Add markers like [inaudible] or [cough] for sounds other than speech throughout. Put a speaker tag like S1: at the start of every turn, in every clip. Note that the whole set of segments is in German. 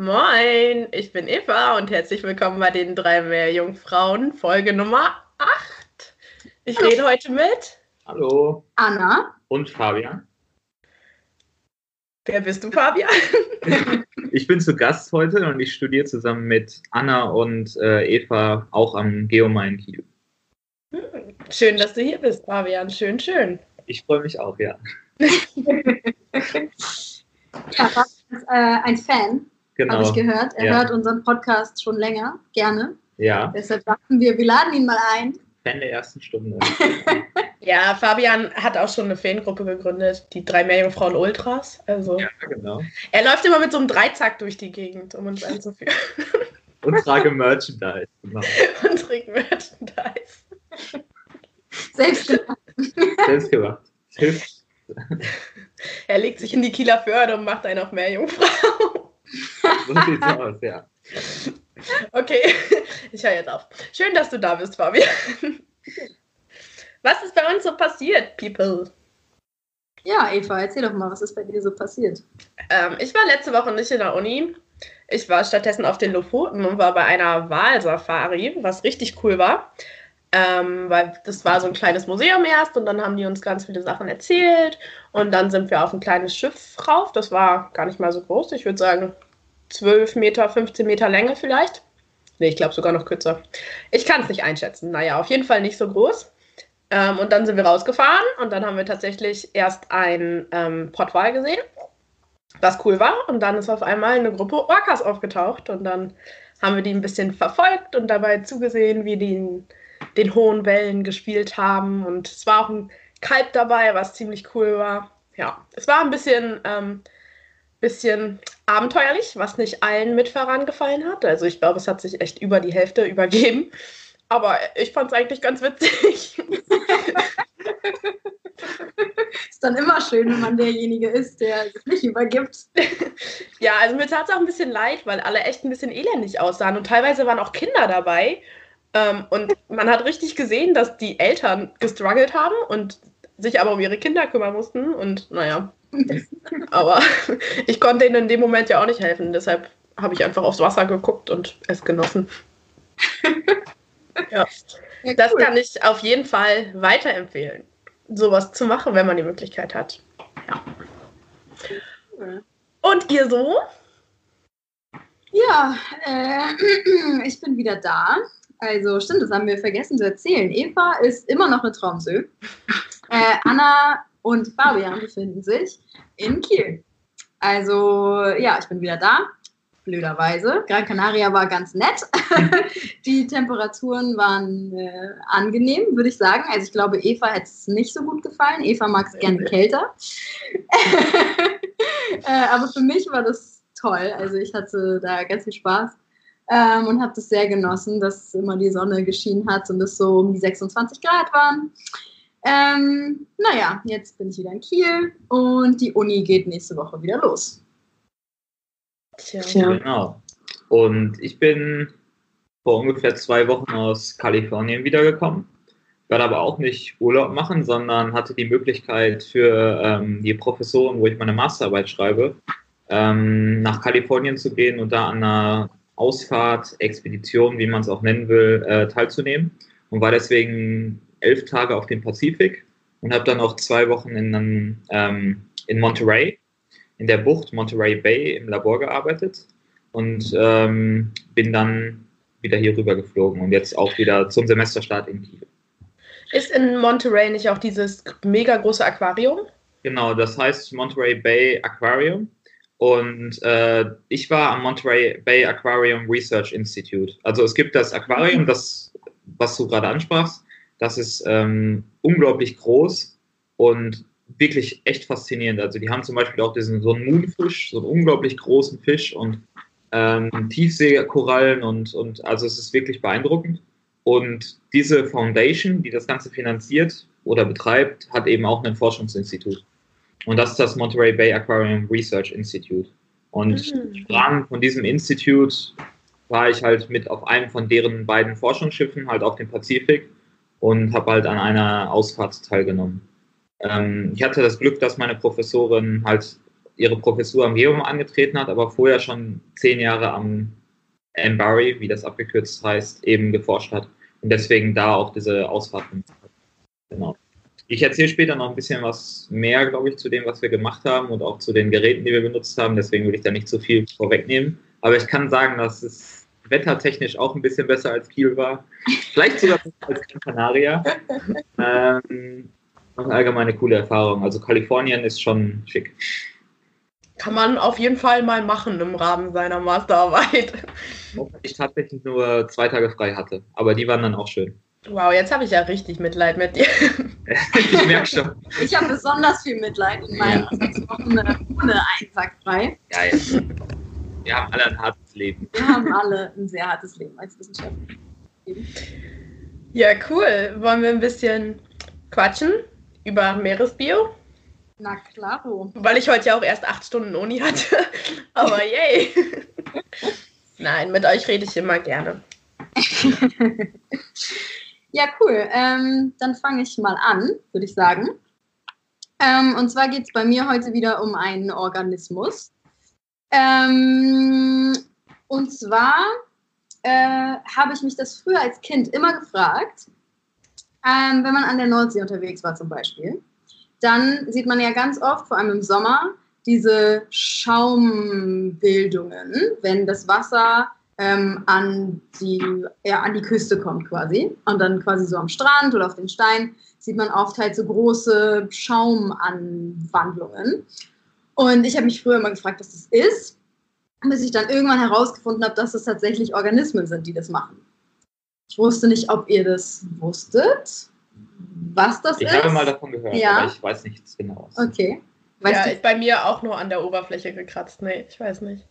S1: Moin, ich bin Eva und herzlich willkommen bei den drei Meerjungfrauen, Folge Nummer 8. Ich rede heute mit.
S2: Hallo.
S3: Anna.
S2: Und Fabian.
S1: Wer bist du, Fabian? [laughs]
S2: ich bin zu Gast heute und ich studiere zusammen mit Anna und äh, Eva auch am Geomain Kiel.
S1: Schön, dass du hier bist, Fabian. Schön, schön.
S2: Ich freue mich auch, ja. [laughs]
S3: ja, ist, äh, ein Fan, genau. habe ich gehört. Er ja. hört unseren Podcast schon länger, gerne.
S2: Ja.
S3: Deshalb dachten wir, wir laden ihn mal ein.
S2: Fan der ersten Stunde. [laughs]
S1: ja, Fabian hat auch schon eine Fangruppe gegründet, die drei Meerjungfrauen Ultras. Also,
S2: ja, genau.
S1: Er läuft immer mit so einem Dreizack durch die Gegend, um uns einzuführen. [laughs]
S2: Und trage Merchandise. Genau. [laughs]
S1: Und trägt Merchandise.
S3: Selbst gemacht.
S2: Selbst gemacht. Hilft.
S1: Er legt sich in die Kieler Förde und macht einen auf Meerjungfrau.
S2: So sieht's aus, ja.
S1: Okay, ich höre jetzt auf. Schön, dass du da bist, Fabian. Was ist bei uns so passiert, People?
S3: Ja, Eva, erzähl doch mal, was ist bei dir so passiert?
S1: Ähm, ich war letzte Woche nicht in der Uni. Ich war stattdessen auf den Lofoten und war bei einer Wahlsafari, was richtig cool war. Ähm, weil das war so ein kleines Museum erst und dann haben die uns ganz viele Sachen erzählt und dann sind wir auf ein kleines Schiff rauf. Das war gar nicht mal so groß. Ich würde sagen 12 Meter, 15 Meter Länge vielleicht. Nee, ich glaube sogar noch kürzer. Ich kann es nicht einschätzen. Naja, auf jeden Fall nicht so groß. Ähm, und dann sind wir rausgefahren und dann haben wir tatsächlich erst ein ähm, Portwal gesehen, was cool war. Und dann ist auf einmal eine Gruppe Orcas aufgetaucht und dann haben wir die ein bisschen verfolgt und dabei zugesehen, wie die den hohen Wellen gespielt haben. Und es war auch ein Kalb dabei, was ziemlich cool war. Ja, es war ein bisschen, ähm, bisschen abenteuerlich, was nicht allen Mitfahrern gefallen hat. Also ich glaube, es hat sich echt über die Hälfte übergeben. Aber ich fand es eigentlich ganz witzig. [laughs]
S3: ist dann immer schön, wenn man derjenige ist, der sich nicht übergibt.
S1: ja, also mir tat es auch ein bisschen leid, weil alle echt ein bisschen elendig aussahen. Und teilweise waren auch Kinder dabei. Ähm, und man hat richtig gesehen, dass die Eltern gestruggelt haben und sich aber um ihre Kinder kümmern mussten. Und naja, [laughs] aber [laughs] ich konnte ihnen in dem Moment ja auch nicht helfen. Deshalb habe ich einfach aufs Wasser geguckt und es genossen. [laughs] ja. ja das kann ich auf jeden Fall weiterempfehlen, sowas zu machen, wenn man die Möglichkeit hat. Ja. Und ihr so?
S3: Ja, äh, [clears throat] ich bin wieder da. Also stimmt, das haben wir vergessen zu erzählen. Eva ist immer noch eine Traumsö. [laughs] Äh, Anna und Fabian befinden sich in Kiel. Also ja, ich bin wieder da. Blöderweise. Gran Canaria war ganz nett. [laughs] Die Temperaturen waren äh, angenehm, würde ich sagen. Also ich glaube, Eva hätte es nicht so gut gefallen. Eva mag es gerne kälter. [laughs] äh, aber für mich war das toll. Also ich hatte da ganz viel Spaß ähm, und habe das sehr genossen, dass immer die Sonne geschienen hat und es so um die 26 Grad waren. Ähm, naja, jetzt bin ich wieder in Kiel und die Uni geht nächste Woche wieder los.
S2: Tja. Genau. Und ich bin vor ungefähr zwei Wochen aus Kalifornien wiedergekommen. Ich werde aber auch nicht Urlaub machen, sondern hatte die Möglichkeit für ähm, die Professoren, wo ich meine Masterarbeit schreibe, ähm, nach Kalifornien zu gehen und da an einer Ausfahrt, Expedition, wie man es auch nennen will, äh, teilzunehmen und war deswegen elf Tage auf dem Pazifik und habe dann auch zwei Wochen in, ähm, in Monterey, in der Bucht Monterey Bay im Labor gearbeitet und ähm, bin dann wieder hier rüber geflogen und jetzt auch wieder zum Semesterstart in Kiel.
S1: Ist in Monterey nicht auch dieses mega große Aquarium?
S2: Genau, das heißt Monterey Bay Aquarium. Und äh, ich war am Monterey Bay Aquarium Research Institute. Also es gibt das Aquarium, das, was du gerade ansprachst, das ist ähm, unglaublich groß und wirklich echt faszinierend. Also die haben zum Beispiel auch diesen so einen Moonfisch, so einen unglaublich großen Fisch und ähm, Tiefseekorallen und, und also es ist wirklich beeindruckend. Und diese Foundation, die das Ganze finanziert oder betreibt, hat eben auch ein Forschungsinstitut. Und das ist das Monterey Bay Aquarium Research Institute. Und mhm. im Rahmen von diesem Institut war ich halt mit auf einem von deren beiden Forschungsschiffen, halt auf dem Pazifik, und habe halt an einer Ausfahrt teilgenommen. Ähm, ich hatte das Glück, dass meine Professorin halt ihre Professur am Geom angetreten hat, aber vorher schon zehn Jahre am MBARI, wie das abgekürzt heißt, eben geforscht hat und deswegen da auch diese Ausfahrten. Genau. Ich erzähle später noch ein bisschen was mehr, glaube ich, zu dem, was wir gemacht haben und auch zu den Geräten, die wir benutzt haben. Deswegen will ich da nicht so viel vorwegnehmen. Aber ich kann sagen, dass es wettertechnisch auch ein bisschen besser als Kiel war. Vielleicht sogar besser als Gran Canaria. [laughs] Ähm, und allgemein eine coole Erfahrung. Also Kalifornien ist schon schick.
S1: Kann man auf jeden Fall mal machen im Rahmen seiner Masterarbeit.
S2: Ich tatsächlich nur zwei Tage frei hatte. Aber die waren dann auch schön.
S1: Wow, jetzt habe ich ja richtig Mitleid mit dir. [laughs]
S2: ich merke schon.
S3: Ich habe besonders viel Mitleid in meinen ja. sechs Wochen ohne Einsack frei.
S2: Ja, ja. Wir haben alle ein hartes Leben.
S3: Wir haben alle ein sehr hartes Leben als Wissenschaftler.
S1: Ja, cool. Wollen wir ein bisschen quatschen über Meeresbio?
S3: Na klaro.
S1: Weil ich heute ja auch erst acht Stunden Uni hatte. [laughs] Aber yay. [laughs] Nein, mit euch rede ich immer gerne.
S3: Ja, cool. Ähm, dann fange ich mal an, würde ich sagen. Ähm, und zwar geht es bei mir heute wieder um einen Organismus. Ähm, und zwar äh, habe ich mich das früher als Kind immer gefragt, ähm, wenn man an der Nordsee unterwegs war zum Beispiel, dann sieht man ja ganz oft, vor allem im Sommer, diese Schaumbildungen, wenn das Wasser ähm, an, die, ja, an die Küste kommt quasi. Und dann quasi so am Strand oder auf den Stein sieht man oft halt so große Schaumanwandlungen. Und ich habe mich früher immer gefragt, was das ist, bis ich dann irgendwann herausgefunden habe, dass es tatsächlich Organismen sind, die das machen. Ich wusste nicht, ob ihr das wusstet, was das
S2: ich
S3: ist.
S2: Ich habe mal davon gehört,
S3: ja.
S2: aber ich weiß nichts genaues.
S3: Okay.
S1: Weißt ja, du? bei mir auch nur an der Oberfläche gekratzt. Nee, ich weiß nicht.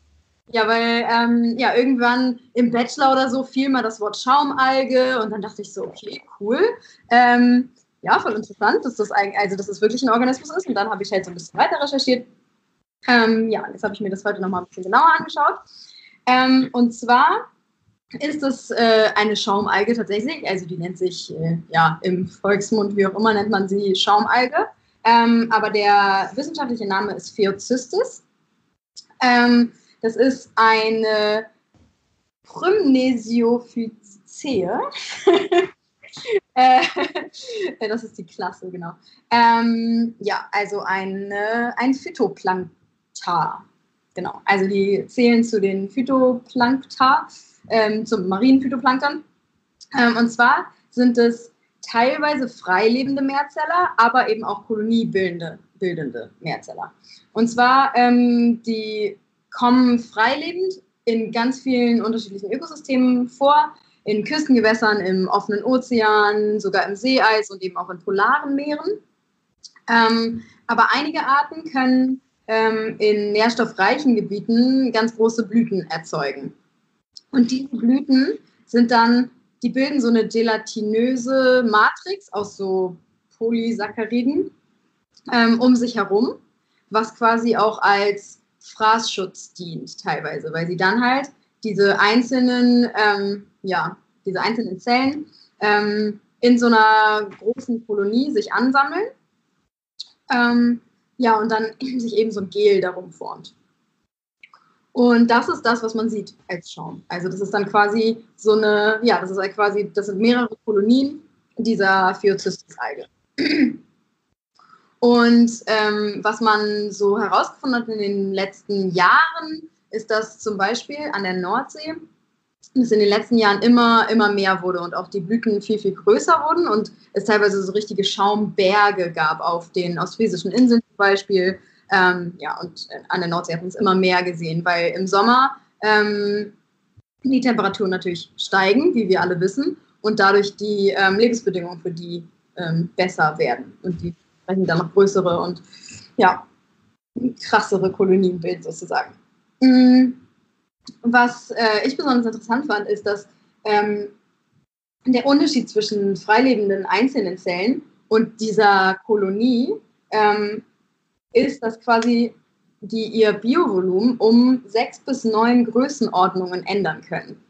S3: Ja, weil ähm, ja irgendwann im Bachelor oder so fiel mal das Wort Schaumalge und dann dachte ich so, okay, cool. Ähm, ja, voll interessant, dass das eigentlich, also dass das wirklich ein Organismus ist. Und dann habe ich halt so ein bisschen weiter recherchiert. Ähm, ja, jetzt habe ich mir das heute nochmal ein bisschen genauer angeschaut. Ähm, und zwar ist das äh, eine Schaumalge tatsächlich. Also die nennt sich äh, ja im Volksmund, wie auch immer, nennt man sie Schaumalge. Ähm, aber der wissenschaftliche Name ist Pheocystis. Das ist eine Prymnesiophycee. [laughs] Äh, das ist die Klasse, genau. Ähm, ja, also ein, ein Phytoplankta. Genau, also die zählen zu den Phytoplankta, ähm, zum marinen Phytoplankton. Ähm, und zwar sind es teilweise freilebende Mehrzeller, aber eben auch koloniebildende bildende Mehrzeller. Und zwar, ähm, die kommen freilebend in ganz vielen unterschiedlichen Ökosystemen vor, in Küstengewässern, im offenen Ozean, sogar im Seeeis und eben auch in polaren Meeren. Ähm, aber einige Arten können ähm, in nährstoffreichen Gebieten ganz große Blüten erzeugen. Und diese Blüten sind dann, die bilden so eine gelatinöse Matrix aus so Polysacchariden ähm, um sich herum, was quasi auch als Fraßschutz dient teilweise, weil sie dann halt diese einzelnen, ähm, ja, diese einzelnen Zellen ähm, in so einer großen Kolonie sich ansammeln. Ähm, ja, und dann [clears throat] sich eben so ein Gel darum formt. Und das ist das, was man sieht als Schaum. Also das ist dann quasi so eine, ja, das ist halt quasi, das sind mehrere Kolonien dieser Pheocystis-Alge. [clears throat] Und ähm, was man so herausgefunden hat in den letzten Jahren, ist, dass zum Beispiel an der Nordsee es in den letzten Jahren immer, immer mehr wurde und auch die Blüten viel, viel größer wurden und es teilweise so richtige Schaumberge gab auf den ostfriesischen Inseln zum Beispiel. Ähm, ja, und an der Nordsee hat man es immer mehr gesehen, weil im Sommer ähm, die Temperaturen natürlich steigen, wie wir alle wissen, und dadurch die ähm, Lebensbedingungen für die ähm, besser werden und die entsprechend dann noch größere und ja, krassere Kolonien bilden sozusagen. Mm, was äh, ich besonders interessant fand, ist, dass ähm, der Unterschied zwischen freilebenden einzelnen Zellen und dieser Kolonie ähm, ist, dass quasi die ihr Biovolumen um sechs bis neun Größenordnungen ändern können.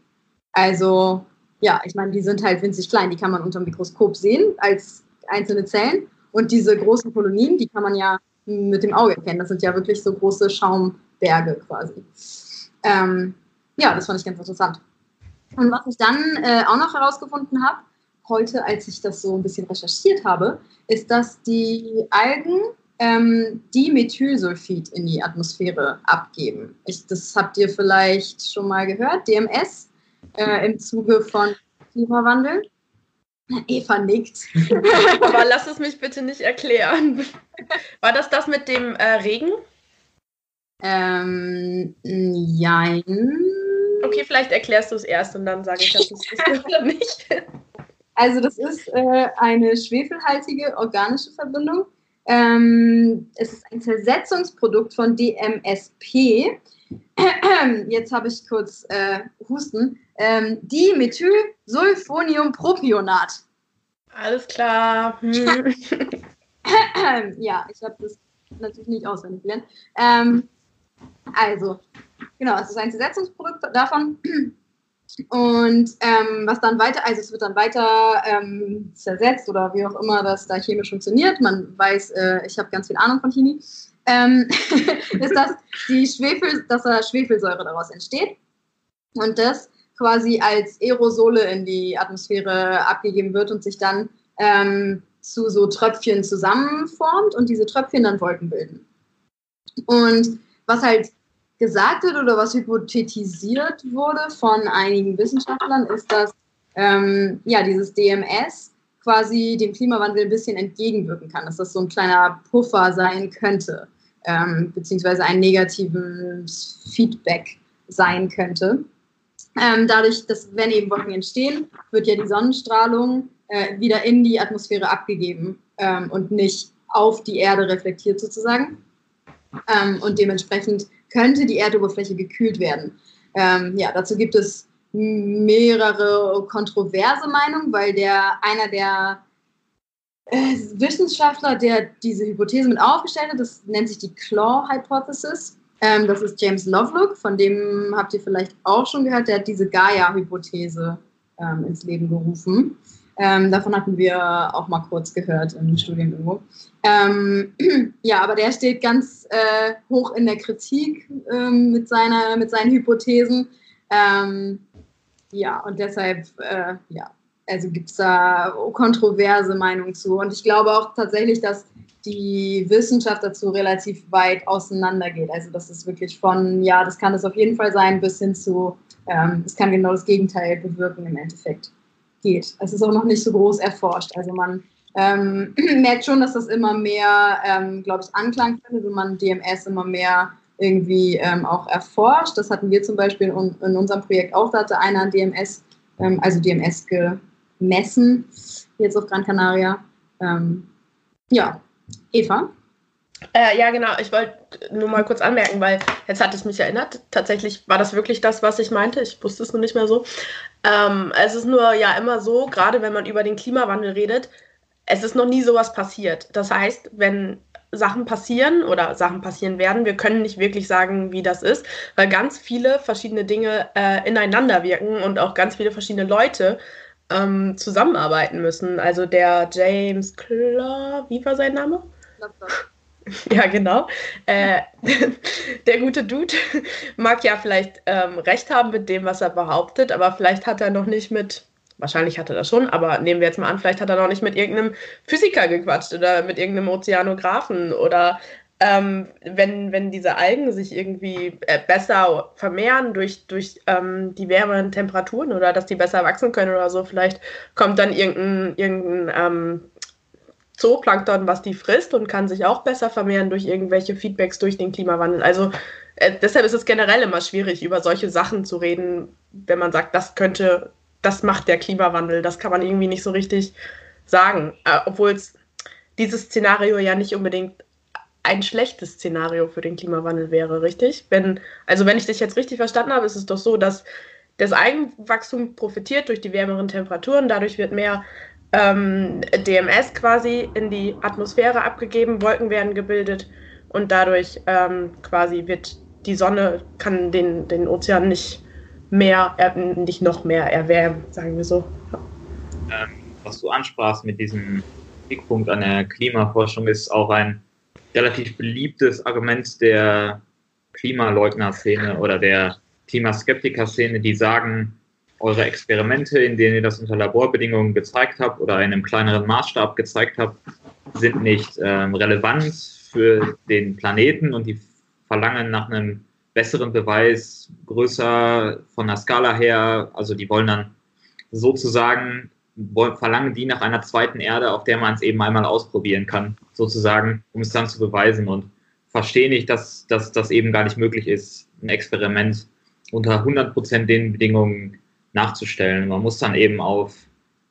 S3: Also, ja, ich meine, die sind halt winzig klein, die kann man unter dem Mikroskop sehen als einzelne Zellen. Und diese großen Kolonien, die kann man ja mit dem Auge erkennen. Das sind ja wirklich so große Schaumberge quasi. Ähm, ja, das fand ich ganz interessant. Und was ich dann äh, auch noch herausgefunden habe, heute, als ich das so ein bisschen recherchiert habe, ist, dass die Algen ähm, Dimethylsulfid in die Atmosphäre abgeben. Ich, das habt ihr vielleicht schon mal gehört, DMS, äh, im Zuge von Klimawandel. Eva nickt. [laughs]
S1: Aber lass es mich bitte nicht erklären. War das das mit dem äh, Regen?
S3: Ähm, jein.
S1: Okay, vielleicht erklärst du es erst und dann sage ich, dass es ist [laughs] oder nicht.
S3: Also das ist äh, eine schwefelhaltige organische Verbindung. Ähm, es ist ein Zersetzungsprodukt von DMSP. [coughs] Jetzt habe ich kurz äh, Husten. Ähm, Dimethylsulfoniumpropionat.
S1: Alles klar. Hm. [coughs]
S3: ja, ich habe das natürlich nicht auswendig gelernt. Ähm, also, genau, es ist ein Zersetzungsprodukt davon. Und ähm, was dann weiter, also es wird dann weiter ähm, zersetzt oder wie auch immer das da chemisch funktioniert. Man weiß, äh, ich habe ganz viel Ahnung von Chemie. Ähm, [laughs] ist das die Schwefel, dass da Schwefelsäure daraus entsteht und das quasi als Aerosole in die Atmosphäre abgegeben wird und sich dann ähm, zu so Tröpfchen zusammenformt und diese Tröpfchen dann Wolken bilden. Und was halt gesagt wird oder was hypothetisiert wurde von einigen Wissenschaftlern, ist, dass ähm, ja, dieses DMS quasi dem Klimawandel ein bisschen entgegenwirken kann, dass das so ein kleiner Puffer sein könnte, ähm, beziehungsweise ein negatives Feedback sein könnte. Ähm, dadurch, dass wenn eben Wolken entstehen, wird ja die Sonnenstrahlung äh, wieder in die Atmosphäre abgegeben ähm, und nicht auf die Erde reflektiert sozusagen. Ähm, und dementsprechend könnte die Erdoberfläche gekühlt werden. Ähm, ja, dazu gibt es mehrere kontroverse Meinungen, weil der einer der Wissenschaftler, der diese Hypothese mit aufgestellt hat, das nennt sich die Claw Hypothesis. Ähm, das ist James Lovelock, von dem habt ihr vielleicht auch schon gehört, der hat diese Gaia-Hypothese ähm, ins Leben gerufen. Ähm, davon hatten wir auch mal kurz gehört im Studium irgendwo. Ähm, [clears throat] ja, aber der steht ganz äh, hoch in der Kritik ähm, mit, seiner, mit seinen Hypothesen. Ähm, ja, und deshalb, äh, ja, also gibt es da kontroverse Meinungen zu. Und ich glaube auch tatsächlich, dass die Wissenschaft dazu relativ weit auseinandergeht. Also das ist wirklich von, ja, das kann es auf jeden Fall sein, bis hin zu, ähm, es kann genau das Gegenteil bewirken im Endeffekt geht. Es ist auch noch nicht so groß erforscht. Also man ähm, [clears throat] merkt schon, dass das immer mehr, ähm, glaube ich, Anklang findet, wenn man DMS immer mehr irgendwie ähm, auch erforscht. Das hatten wir zum Beispiel in, in, unserem Projekt auch. Da hatte einer DMS, ähm, also DMS gemessen, jetzt auf Gran Canaria. Ähm, ja, Eva?
S1: Äh, ja, genau. Ich wollte nur mal kurz anmerken, weil jetzt hat es mich erinnert. Tatsächlich war das wirklich das, was ich meinte. Ich wusste es nur nicht mehr so. Ähm, es ist nur ja immer so, gerade wenn man über den Klimawandel redet, es ist noch nie sowas passiert. Das heißt, wenn Sachen passieren oder Sachen passieren werden, wir können nicht wirklich sagen, wie das ist, weil ganz viele verschiedene Dinge äh, ineinander wirken und auch ganz viele verschiedene Leute ähm, zusammenarbeiten müssen. Also der James Claw, wie war sein Name? [laughs] Ja, genau. Äh, [laughs] der gute Dude [laughs] mag ja vielleicht ähm, recht haben mit dem, was er behauptet, aber vielleicht hat er noch nicht mit, wahrscheinlich hat er das schon, aber nehmen wir jetzt mal an, vielleicht hat er noch nicht mit irgendeinem Physiker gequatscht oder mit irgendeinem Ozeanographen oder ähm, wenn, wenn diese Algen sich irgendwie äh, besser vermehren durch, durch ähm, die wärmeren Temperaturen oder dass die besser wachsen können oder so, vielleicht kommt dann irgendein, irgendein ähm, Zooplankton, was die frisst und kann sich auch besser vermehren durch irgendwelche Feedbacks durch den Klimawandel. Also äh, deshalb ist es generell immer schwierig, über solche Sachen zu reden, wenn man sagt, das könnte, das macht der Klimawandel. Das kann man irgendwie nicht so richtig sagen. Äh, Obwohl es dieses Szenario ja nicht unbedingt ein schlechtes Szenario für den Klimawandel wäre, richtig? Wenn, also wenn ich dich jetzt richtig verstanden habe, ist es doch so, dass das Eigenwachstum profitiert durch die wärmeren Temperaturen, dadurch wird mehr ähm, DMS quasi in die Atmosphäre abgegeben, Wolken werden gebildet und dadurch ähm, quasi wird die Sonne, kann den, den Ozean nicht mehr, äh, nicht noch mehr erwärmen, sagen wir so.
S2: Ähm, was du ansprachst mit diesem Blickpunkt an der Klimaforschung ist auch ein relativ beliebtes Argument der Klimaleugner-Szene oder der Klimaskeptiker-Szene, die sagen, eure Experimente, in denen ihr das unter Laborbedingungen gezeigt habt oder in einem kleineren Maßstab gezeigt habt, sind nicht ähm, relevant für den Planeten und die verlangen nach einem besseren Beweis, größer von der Skala her. Also die wollen dann sozusagen, verlangen die nach einer zweiten Erde, auf der man es eben einmal ausprobieren kann, sozusagen, um es dann zu beweisen und verstehe nicht, dass, dass das eben gar nicht möglich ist, ein Experiment unter 100% den Bedingungen nachzustellen. Man muss dann eben auf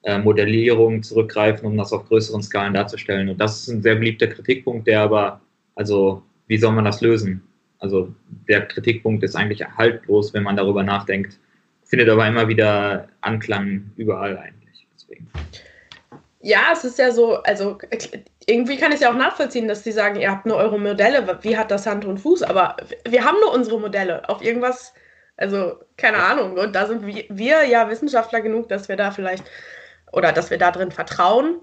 S2: äh, Modellierung zurückgreifen, um das auf größeren Skalen darzustellen. Und das ist ein sehr beliebter Kritikpunkt, der aber, also, wie soll man das lösen? Also, der Kritikpunkt ist eigentlich haltlos, wenn man darüber nachdenkt, findet aber immer wieder Anklang überall eigentlich. Deswegen.
S1: Ja, es ist ja so, also irgendwie kann ich es ja auch nachvollziehen, dass sie sagen, ihr habt nur eure Modelle, wie hat das Hand und Fuß, aber wir haben nur unsere Modelle. Auf irgendwas also, keine Ahnung. Und da sind wir, ja Wissenschaftler genug, dass wir da vielleicht oder dass wir da drin vertrauen.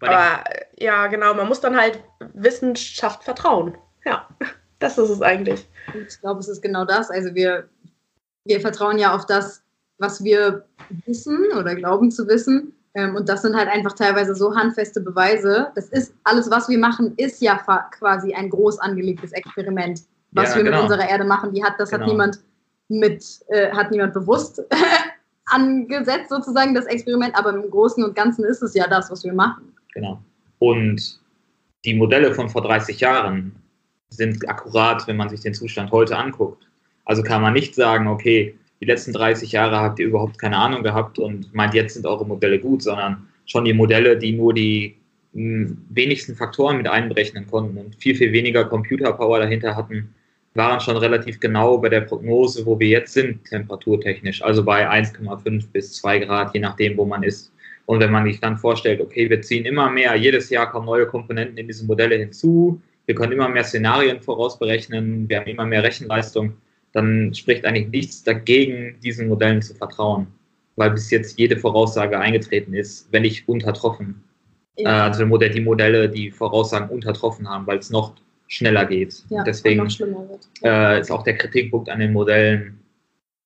S1: Aber ja, genau, man muss dann halt Wissenschaft vertrauen. Ja, [laughs] das ist es eigentlich.
S3: Ich glaube, es ist genau das. Also wir, wir vertrauen ja auf das, was wir wissen oder glauben zu wissen. Ähm, und das sind halt einfach teilweise so handfeste Beweise. Das ist alles, was wir machen, ist ja quasi ein groß angelegtes Experiment was ja, wir genau. mit unserer Erde machen. Die hat, das genau. hat niemand mit, äh, hat niemand bewusst [laughs] angesetzt, sozusagen, das Experiment, aber im Großen und Ganzen ist es ja das, was wir machen.
S2: Genau. Und die Modelle von vor 30 Jahren sind akkurat, wenn man sich den Zustand heute anguckt. Also kann man nicht sagen, okay, die letzten 30 Jahre habt ihr überhaupt keine Ahnung gehabt und meint, jetzt sind eure Modelle gut, sondern schon die Modelle, die nur die hm, wenigsten Faktoren mit einberechnen konnten und viel, viel weniger Computerpower dahinter hatten, waren schon relativ genau bei der Prognose, wo wir jetzt sind, temperaturtechnisch, also bei 1,5 bis 2 Grad, je nachdem, wo man ist. Und wenn man sich dann vorstellt, okay, wir ziehen immer mehr, jedes Jahr kommen neue Komponenten in diese Modelle hinzu, wir können immer mehr Szenarien vorausberechnen, wir haben immer mehr Rechenleistung, dann spricht eigentlich nichts dagegen, diesen Modellen zu vertrauen, weil bis jetzt jede Voraussage eingetreten ist, wenn nicht untertroffen. Ja. Äh, also die Modelle, die Voraussagen untertroffen haben, weil es noch schneller geht. Ja, Deswegen äh, ist auch der Kritikpunkt an den Modellen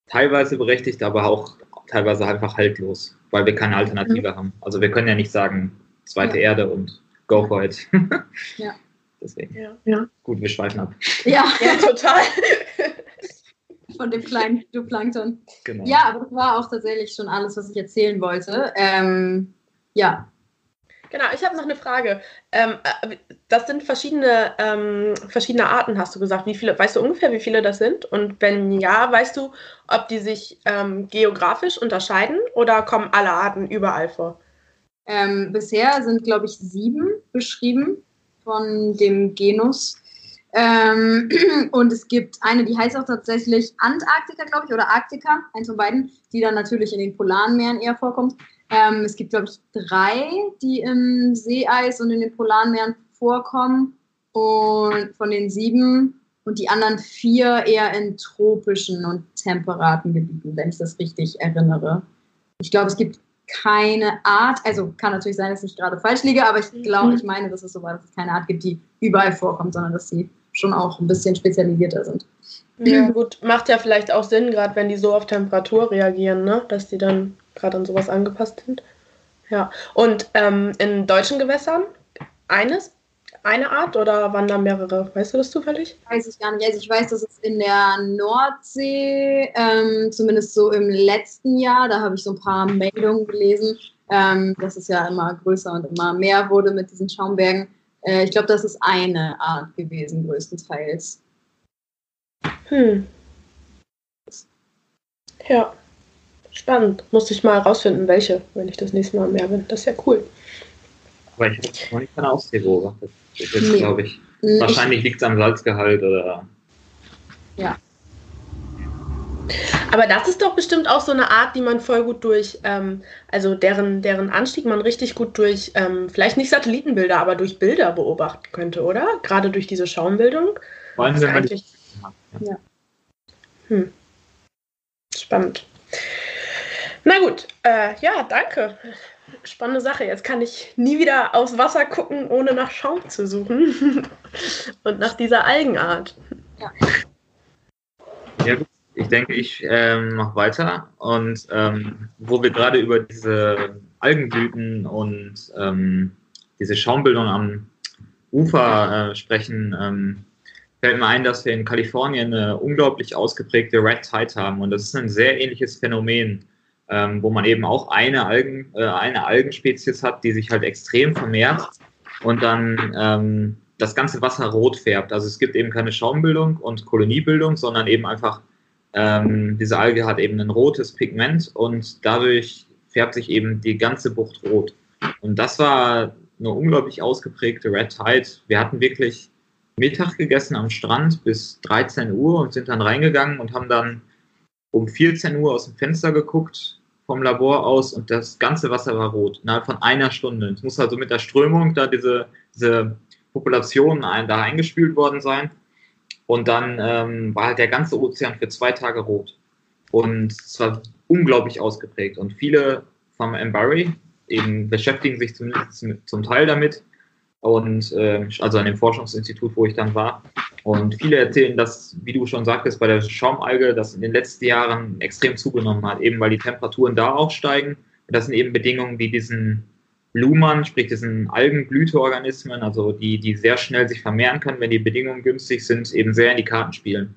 S2: teilweise berechtigt, aber auch teilweise einfach haltlos, weil wir keine Alternative mhm. haben. Also wir können ja nicht sagen, zweite ja. Erde und go for it. ja. [laughs] Deswegen. Ja. ja. Gut, wir schweifen ab.
S3: Ja, ja total. [laughs] Von dem kleinen Plankton. Genau. Ja, aber das war auch tatsächlich schon alles, was ich erzählen wollte. Ähm, ja,
S1: Genau, ich habe noch eine Frage. Ähm, äh, das sind verschiedene, ähm, verschiedene Arten, hast du gesagt. Wie viele, weißt du ungefähr, wie viele das sind? Und wenn ja, weißt du, ob die sich ähm, geografisch unterscheiden oder kommen alle Arten überall vor?
S3: Ähm, bisher sind, glaube ich, sieben beschrieben von dem Genus. Ähm, [clears throat] und es gibt eine, die heißt auch tatsächlich Antarktika, glaube ich, oder Arktika, eins von beiden, die dann natürlich in den polaren Meeren eher vorkommt. Ähm, es gibt, glaube ich, drei, die im Seeeis und in den polaren Meeren vorkommen. Und von den sieben und die anderen vier eher in tropischen und temperaten Gebieten, wenn ich das richtig erinnere. Ich glaube, es gibt keine Art, also kann natürlich sein, dass ich gerade falsch liege, aber ich glaube, mhm. ich meine, dass es so war, dass es keine Art gibt, die überall vorkommt, sondern dass sie schon auch ein bisschen spezialisierter sind.
S1: Ja, gut, macht ja vielleicht auch Sinn, gerade wenn die so auf Temperatur reagieren, ne? dass die dann gerade an sowas angepasst sind. Ja, und ähm, in deutschen Gewässern eines, eine Art oder waren da mehrere? Weißt du das zufällig?
S3: Weiß ich gar nicht. Also ich weiß, dass es in der Nordsee, ähm, zumindest so im letzten Jahr, da habe ich so ein paar Meldungen gelesen, ähm, dass es ja immer größer und immer mehr wurde mit diesen Schaumbergen. Äh, ich glaube, das ist eine Art gewesen, größtenteils. Hm.
S1: Ja. Spannend. Muss ich mal rausfinden, welche, wenn ich das nächste Mal mehr bin. Das ist ja cool.
S2: Aber ich habe noch nicht keine Aussee beobachtet. Das nee. glaube ich. Nee, Wahrscheinlich liegt es am Salzgehalt oder.
S3: Ja.
S1: Aber das ist doch bestimmt auch so eine Art, die man voll gut durch, ähm, also deren, deren Anstieg man richtig gut durch, ähm, vielleicht nicht Satellitenbilder, aber durch Bilder beobachten könnte, oder? Gerade durch diese Schaumbildung. Man eigentlich... die... ja. Hm. Spannend. Na gut, äh, ja, danke. Spannende Sache. Jetzt kann ich nie wieder aufs Wasser gucken, ohne nach Schaum zu suchen. [laughs] Und nach dieser Algenart.
S2: Ja. Ich denke, ich ähm, mache weiter. Und ähm, wo wir gerade über diese Algenblüten und ähm, diese Schaumbildung am Ufer äh, sprechen, ähm, fällt mir ein, dass wir in Kalifornien eine unglaublich ausgeprägte Red Tide haben. Und das ist ein sehr ähnliches Phänomen, ähm, wo man eben auch eine, Algen, äh, eine Algenspezies hat, die sich halt extrem vermehrt und dann ähm, das ganze Wasser rot färbt. Also es gibt eben keine Schaumbildung und Koloniebildung, sondern eben einfach ähm, diese Alge hat eben ein rotes Pigment und dadurch färbt sich eben die ganze Bucht rot. Und das war eine unglaublich ausgeprägte Red Tide. Wir hatten wirklich Mittag gegessen am Strand bis 13 Uhr und sind dann reingegangen und haben dann um 14 Uhr aus dem Fenster geguckt vom Labor aus und das ganze Wasser war rot, innerhalb von einer Stunde. Es muss also mit der Strömung da diese, diese Population da eingespült worden sein. Und dann ähm, war halt der ganze Ozean für zwei Tage rot. Und es war unglaublich ausgeprägt. Und viele vom Embury eben beschäftigen sich zumindest zum Teil damit. Und äh, also an dem Forschungsinstitut, wo ich dann war. Und viele erzählen, dass, wie du schon sagtest, bei der Schaumalge, das in den letzten Jahren extrem zugenommen hat, eben weil die Temperaturen da auch steigen. Das sind eben Bedingungen, die diesen Luhmann, sprich diesen Algenblüteorganismen, also die, die sehr schnell sich vermehren können, wenn die Bedingungen günstig sind, eben sehr in die Karten spielen.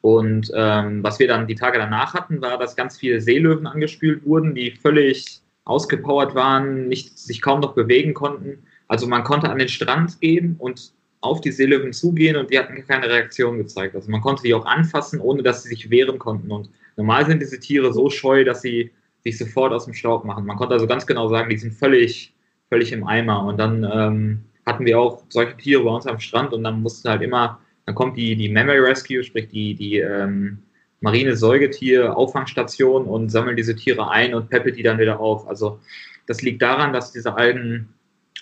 S2: Und ähm, was wir dann die Tage danach hatten, war, dass ganz viele Seelöwen angespült wurden, die völlig ausgepowert waren, nicht, sich kaum noch bewegen konnten. Also man konnte an den Strand gehen und auf die Seelöwen zugehen und die hatten keine Reaktion gezeigt. Also man konnte die auch anfassen, ohne dass sie sich wehren konnten. Und normal sind diese Tiere so scheu, dass sie sich sofort aus dem Staub machen. Man konnte also ganz genau sagen, die sind völlig völlig im Eimer. Und dann ähm, hatten wir auch solche Tiere bei uns am Strand und dann musste halt immer, dann kommt die, die Memory Rescue, sprich die, die ähm, marine Säugetier-Auffangstation und sammelt diese Tiere ein und peppelt die dann wieder auf. Also das liegt daran, dass diese Algen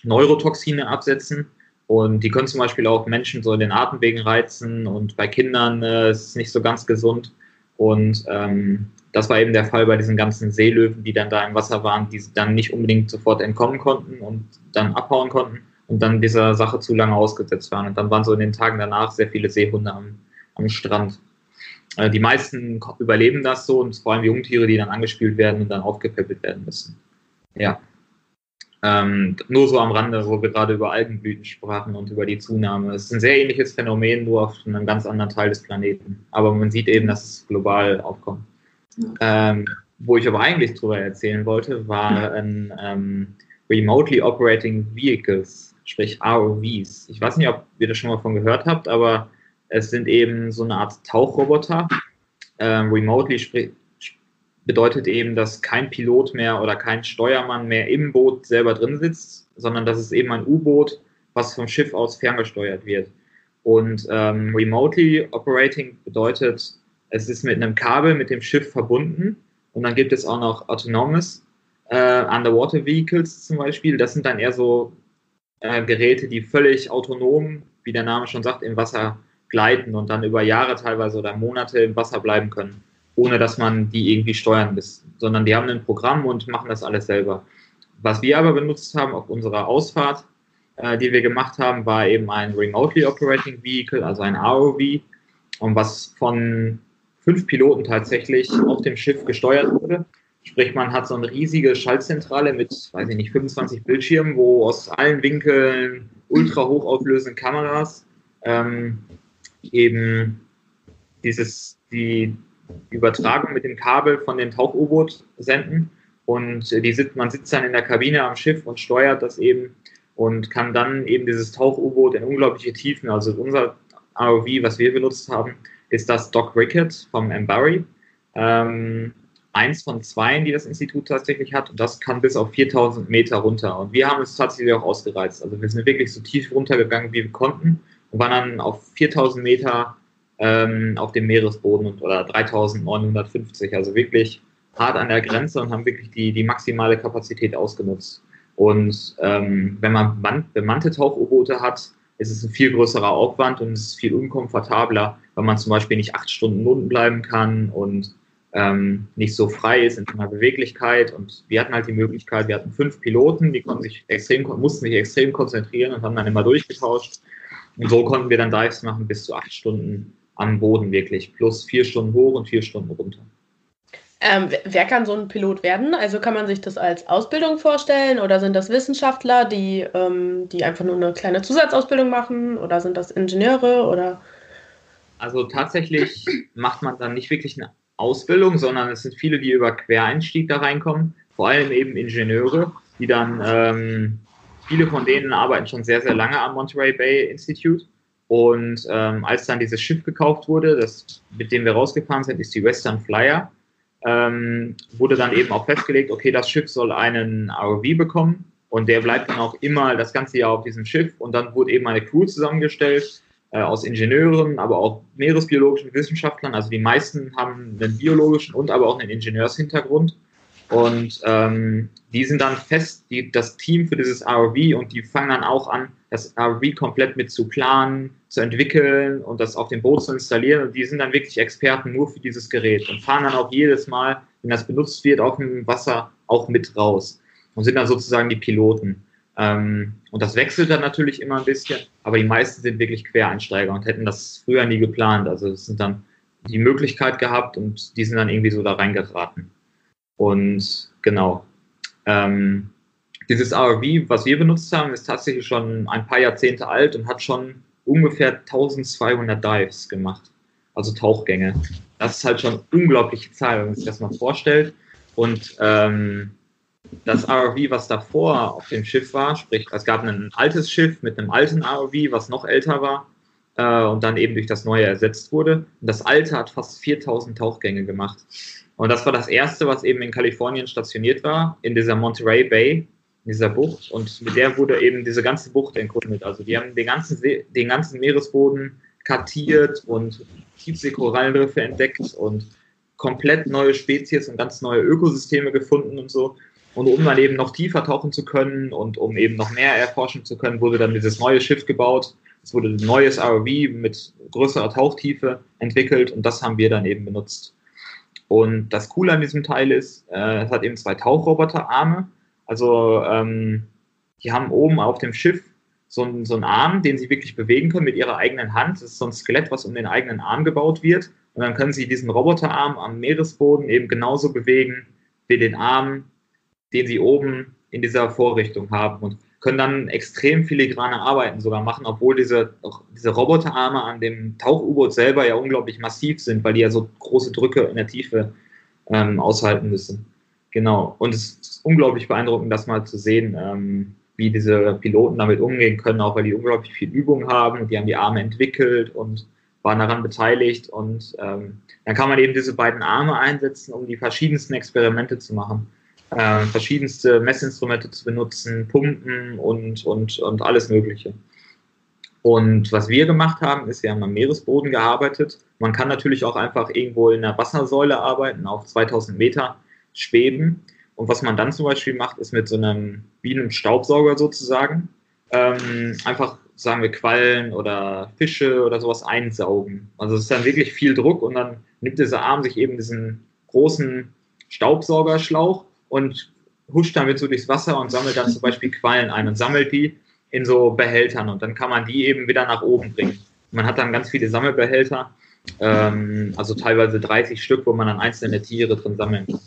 S2: Neurotoxine absetzen und die können zum Beispiel auch Menschen so in den Atemwegen reizen und bei Kindern äh, ist es nicht so ganz gesund. Und ähm, das war eben der Fall bei diesen ganzen Seelöwen, die dann da im Wasser waren, die dann nicht unbedingt sofort entkommen konnten und dann abhauen konnten und dann dieser Sache zu lange ausgesetzt waren. Und dann waren so in den Tagen danach sehr viele Seehunde am, am Strand. Äh, die meisten überleben das so und vor allem Jungtiere, die dann angespielt werden und dann aufgepäppelt werden müssen. Ja. Ähm, nur so am Rande, wo wir gerade über Algenblüten sprachen und über die Zunahme. Es ist ein sehr ähnliches Phänomen, nur auf einem ganz anderen Teil des Planeten. Aber man sieht eben, dass es global aufkommt. Ähm, wo ich aber eigentlich drüber erzählen wollte, waren ähm, Remotely Operating Vehicles, sprich ROVs. Ich weiß nicht, ob ihr das schon mal von gehört habt, aber es sind eben so eine Art Tauchroboter. Ähm, remotely bedeutet eben, dass kein Pilot mehr oder kein Steuermann mehr im Boot selber drin sitzt, sondern dass es eben ein U-Boot, was vom Schiff aus ferngesteuert wird. Und ähm, Remotely Operating bedeutet, es ist mit einem Kabel mit dem Schiff verbunden und dann gibt es auch noch Autonomous äh, Underwater Vehicles zum Beispiel. Das sind dann eher so äh, Geräte, die völlig autonom, wie der Name schon sagt, im Wasser gleiten und dann über Jahre teilweise oder Monate im Wasser bleiben können, ohne dass man die irgendwie steuern muss, sondern die haben ein Programm und machen das alles selber. Was wir aber benutzt haben auf unserer Ausfahrt, äh, die wir gemacht haben, war eben ein Remotely Operating Vehicle, also ein ROV, und was von fünf Piloten tatsächlich auf dem Schiff gesteuert wurde. Sprich, man hat so eine riesige Schaltzentrale mit, weiß ich nicht, 25 Bildschirmen, wo aus allen Winkeln ultra hochauflösende Kameras ähm, eben dieses, die Übertragung mit dem Kabel von dem Tauch-U-Boot senden. Und die, man sitzt dann in der Kabine am Schiff und steuert das eben und kann dann eben dieses Tauch-U-Boot in unglaubliche Tiefen, also unser ROV, was wir benutzt haben, ist das Doc Rickett vom Embury. Ähm, eins von zwei, die das Institut tatsächlich hat. Und das kann bis auf 4000 Meter runter. Und wir haben es tatsächlich auch ausgereizt. Also wir sind wirklich so tief runtergegangen, wie wir konnten und waren dann auf 4000 Meter ähm, auf dem Meeresboden und, oder 3950. Also wirklich hart an der Grenze und haben wirklich die, die maximale Kapazität ausgenutzt. Und ähm, wenn man bemannte Tauch-U-Boote hat, ist es ein viel größerer Aufwand und es ist viel unkomfortabler, weil man zum Beispiel nicht acht Stunden unten bleiben kann und ähm, nicht so frei ist in seiner Beweglichkeit. Und wir hatten halt die Möglichkeit, wir hatten fünf Piloten, die konnten sich extrem, mussten sich extrem konzentrieren und haben dann immer durchgetauscht. Und so konnten wir dann Dives machen bis zu acht Stunden am Boden wirklich, plus vier Stunden hoch und vier Stunden runter.
S1: Ähm, wer kann so ein Pilot werden? Also kann man sich das als Ausbildung vorstellen oder sind das Wissenschaftler, die, ähm, die einfach nur eine kleine Zusatzausbildung machen oder sind das Ingenieure oder?
S2: Also tatsächlich macht man dann nicht wirklich eine Ausbildung, sondern es sind viele, die über Quereinstieg da reinkommen, vor allem eben Ingenieure, die dann, ähm, viele von denen arbeiten schon sehr, sehr lange am Monterey Bay Institute. Und ähm, als dann dieses Schiff gekauft wurde, das, mit dem wir rausgefahren sind, ist die Western Flyer, ähm, wurde dann eben auch festgelegt, okay, das Schiff soll einen ROV bekommen und der bleibt dann auch immer das ganze Jahr auf diesem Schiff. Und dann wurde eben eine Crew zusammengestellt äh, aus Ingenieuren, aber auch meeresbiologischen Wissenschaftlern. Also die meisten haben einen biologischen und aber auch einen Ingenieurshintergrund. Und ähm, die sind dann fest, die, das Team für dieses ROV und die fangen dann auch an, das ROV komplett mit zu planen, zu entwickeln und das auf dem Boot zu installieren. Und die sind dann wirklich Experten nur für dieses Gerät und fahren dann auch jedes Mal, wenn das benutzt wird, auf dem Wasser auch mit raus und sind dann sozusagen die Piloten. Ähm, und das wechselt dann natürlich immer ein bisschen, aber die meisten sind wirklich Quereinsteiger und hätten das früher nie geplant. Also es sind dann die Möglichkeit gehabt und die sind dann irgendwie so da reingeraten. Und genau. Ähm, dieses RV, was wir benutzt haben, ist tatsächlich schon ein paar Jahrzehnte alt und hat schon ungefähr 1200 Dives gemacht, also Tauchgänge. Das ist halt schon unglaubliche Zahl, wenn man sich das mal vorstellt. Und ähm, das ROV, was davor auf dem Schiff war, sprich, es gab ein altes Schiff mit einem alten ROV, was noch älter war äh, und dann eben durch das neue ersetzt wurde. Und das alte hat fast 4000 Tauchgänge gemacht. Und das war das erste, was eben in Kalifornien stationiert war, in dieser Monterey Bay, in dieser Bucht. Und mit der wurde eben diese ganze Bucht erkundet. Also die haben den ganzen, See, den ganzen Meeresboden kartiert und Tiefseekorallenriffe entdeckt und komplett neue Spezies und ganz neue Ökosysteme gefunden und so. Und um dann eben noch tiefer tauchen zu können und um eben noch mehr erforschen zu können, wurde dann dieses neue Schiff gebaut. Es wurde ein neues ROV mit größerer Tauchtiefe entwickelt und das haben wir dann eben benutzt. Und das Coole an diesem Teil ist, äh, es hat eben zwei Tauchroboterarme. Also ähm, die haben oben auf dem Schiff so, einen, so einen Arm, den sie wirklich bewegen können mit ihrer eigenen Hand. Das ist so ein Skelett, was um den eigenen Arm gebaut wird. Und dann können sie diesen Roboterarm am Meeresboden eben genauso bewegen wie den Arm den sie oben in dieser Vorrichtung haben und können dann extrem filigrane Arbeiten sogar machen, obwohl diese, diese Roboterarme an dem Tauch-U-Boot selber ja unglaublich massiv sind, weil die ja so große Drücke in der Tiefe ähm, aushalten müssen. Genau. Und es ist unglaublich beeindruckend, das mal zu sehen, ähm, wie diese Piloten damit umgehen können, auch weil die unglaublich viel Übung haben und die haben die Arme entwickelt und waren daran beteiligt. Und ähm, dann kann man eben diese beiden Arme einsetzen, um die verschiedensten Experimente zu machen äh, verschiedenste Messinstrumente zu benutzen, Pumpen und, und, und alles Mögliche. Und was wir gemacht haben, ist, wir haben am Meeresboden gearbeitet. Man kann natürlich auch einfach irgendwo in einer Wassersäule arbeiten, auf 2000 Meter schweben. Und was man dann zum Beispiel macht, ist mit so einem Bienenstaubsauger sozusagen ähm, einfach, sagen wir, Quallen oder Fische oder sowas einsaugen. Also es ist dann wirklich viel Druck und dann nimmt dieser Arm sich eben diesen großen Staubsaugerschlauch und huscht damit so durchs Wasser und sammelt dann zum Beispiel Quallen ein und sammelt die in so Behältern und dann kann man die eben wieder nach oben bringen. Man hat dann ganz viele Sammelbehälter, ähm, also teilweise 30 Stück, wo man dann einzelne Tiere drin sammeln kann.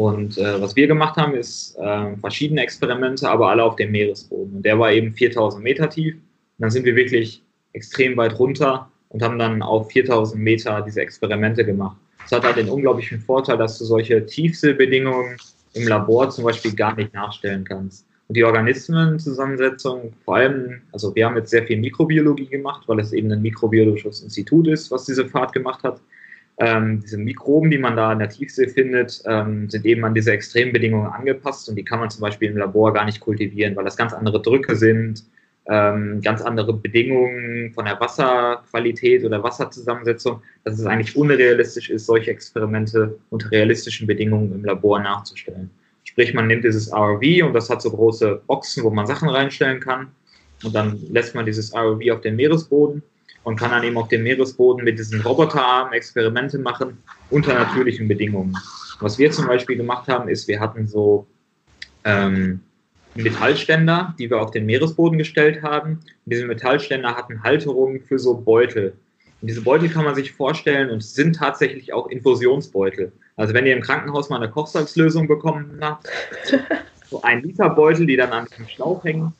S2: Und äh, was wir gemacht haben, ist äh, verschiedene Experimente, aber alle auf dem Meeresboden. Und der war eben 4000 Meter tief. Und dann sind wir wirklich extrem weit runter und haben dann auf 4000 Meter diese Experimente gemacht. Das hat halt den unglaublichen Vorteil, dass du solche Tiefseebedingungen im Labor zum Beispiel gar nicht nachstellen kannst. Und die Organismenzusammensetzung, vor allem, also wir haben jetzt sehr viel Mikrobiologie gemacht, weil es eben ein mikrobiologisches Institut ist, was diese Fahrt gemacht hat. Ähm, diese Mikroben, die man da in der Tiefsee findet, ähm, sind eben an diese Extrembedingungen angepasst und die kann man zum Beispiel im Labor gar nicht kultivieren, weil das ganz andere Drücke sind, ähm, ganz andere Bedingungen von der Wasserqualität oder Wasserzusammensetzung, dass es eigentlich unrealistisch ist, solche Experimente unter realistischen Bedingungen im Labor nachzustellen. Sprich, man nimmt dieses ROV und das hat so große Boxen, wo man Sachen reinstellen kann und dann lässt man dieses ROV auf den Meeresboden und kann dann eben auf dem Meeresboden mit diesen Roboterarmen Experimente machen unter natürlichen Bedingungen. Was wir zum Beispiel gemacht haben, ist, wir hatten so ähm, Metallständer, die wir auf den Meeresboden gestellt haben. Und diese Metallständer hatten Halterungen für so Beutel. Und diese Beutel kann man sich vorstellen und sind tatsächlich auch Infusionsbeutel. Also wenn ihr im Krankenhaus mal eine Kochsalzlösung bekommen habt, [laughs] so ein Liter Beutel, die dann an dem Schlauch hängen.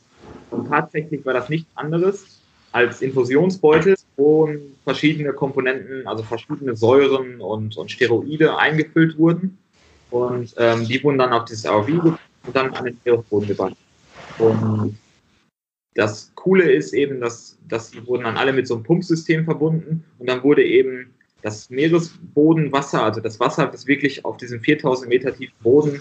S2: Und tatsächlich war das nichts anderes als Infusionsbeutel, wo verschiedene Komponenten, also verschiedene Säuren und, und Steroide eingefüllt wurden. Und ähm, die wurden dann auf dieses ROV und dann an den Meeresboden gebracht. Und das Coole ist eben, dass, dass die wurden dann alle mit so einem Pumpsystem verbunden und dann wurde eben das Meeresbodenwasser, also das Wasser, das wirklich auf diesem 4000 Meter tiefen Boden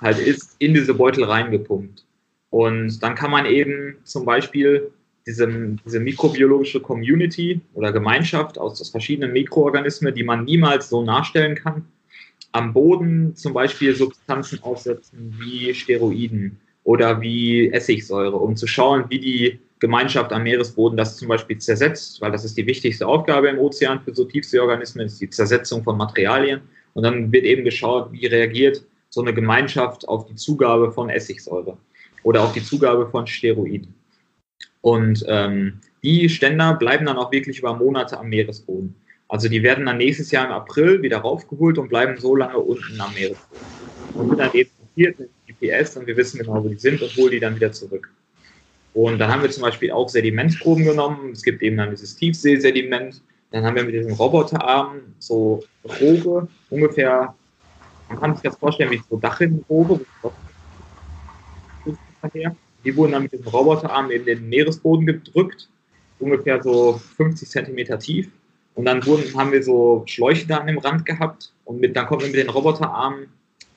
S2: halt ist, in diese Beutel reingepumpt. Und dann kann man eben zum Beispiel diese, diese mikrobiologische Community oder Gemeinschaft aus, aus verschiedenen Mikroorganismen, die man niemals so nachstellen kann, am Boden zum Beispiel Substanzen aufsetzen wie Steroiden oder wie Essigsäure, um zu schauen, wie die Gemeinschaft am Meeresboden das zum Beispiel zersetzt, weil das ist die wichtigste Aufgabe im Ozean für so Tiefseeorganismen, ist die Zersetzung von Materialien. Und dann wird eben geschaut, wie reagiert so eine Gemeinschaft auf die Zugabe von Essigsäure oder auf die Zugabe von Steroiden. Und ähm, die Ständer bleiben dann auch wirklich über Monate am Meeresboden. Also die werden dann nächstes Jahr im April wieder raufgeholt und bleiben so lange unten am Meeresboden. Und dann eben mit GPS und wir wissen genau, wo die sind und holen die dann wieder zurück. Und dann haben wir zum Beispiel auch Sedimentproben genommen. Es gibt eben dann dieses Tiefseesediment. Dann haben wir mit diesem Roboterarm so Rohre, ungefähr, man kann sich das vorstellen wie so Dachrinnenrohre. Die wurden dann mit diesem Roboterarm in den Meeresboden gedrückt, ungefähr so 50 Zentimeter tief. Und dann wurden, haben wir so Schläuche da an dem Rand gehabt und mit, dann konnten wir mit den Roboterarmen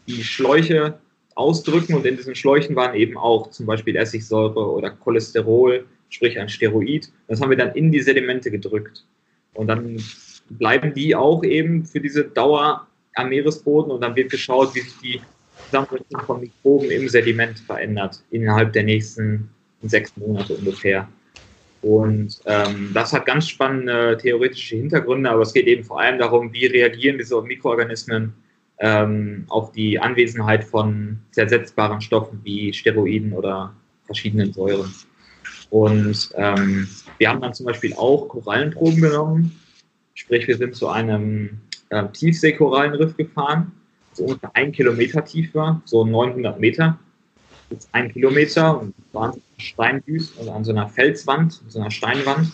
S2: die Schläuche ausdrücken und in diesen Schläuchen waren eben auch zum Beispiel Essigsäure oder Cholesterol, sprich ein Steroid. Das haben wir dann in die Sedimente gedrückt. Und dann bleiben die auch eben für diese Dauer am Meeresboden und dann wird geschaut, wie sich die Zusammensetzung von Mikroben im Sediment verändert innerhalb der nächsten sechs Monate ungefähr. Und ähm, das hat ganz spannende theoretische Hintergründe, aber es geht eben vor allem darum, wie reagieren diese Mikroorganismen ähm, auf die Anwesenheit von zersetzbaren Stoffen wie Steroiden oder verschiedenen Säuren. Und ähm, wir haben dann zum Beispiel auch Korallenproben genommen, sprich wir sind zu einem äh, Tiefseekorallenriff gefahren, das ungefähr ein Kilometer tief war, so 900 Meter jetzt ein Kilometer und waren Steinwüst, also an so einer Felswand, so einer Steinwand.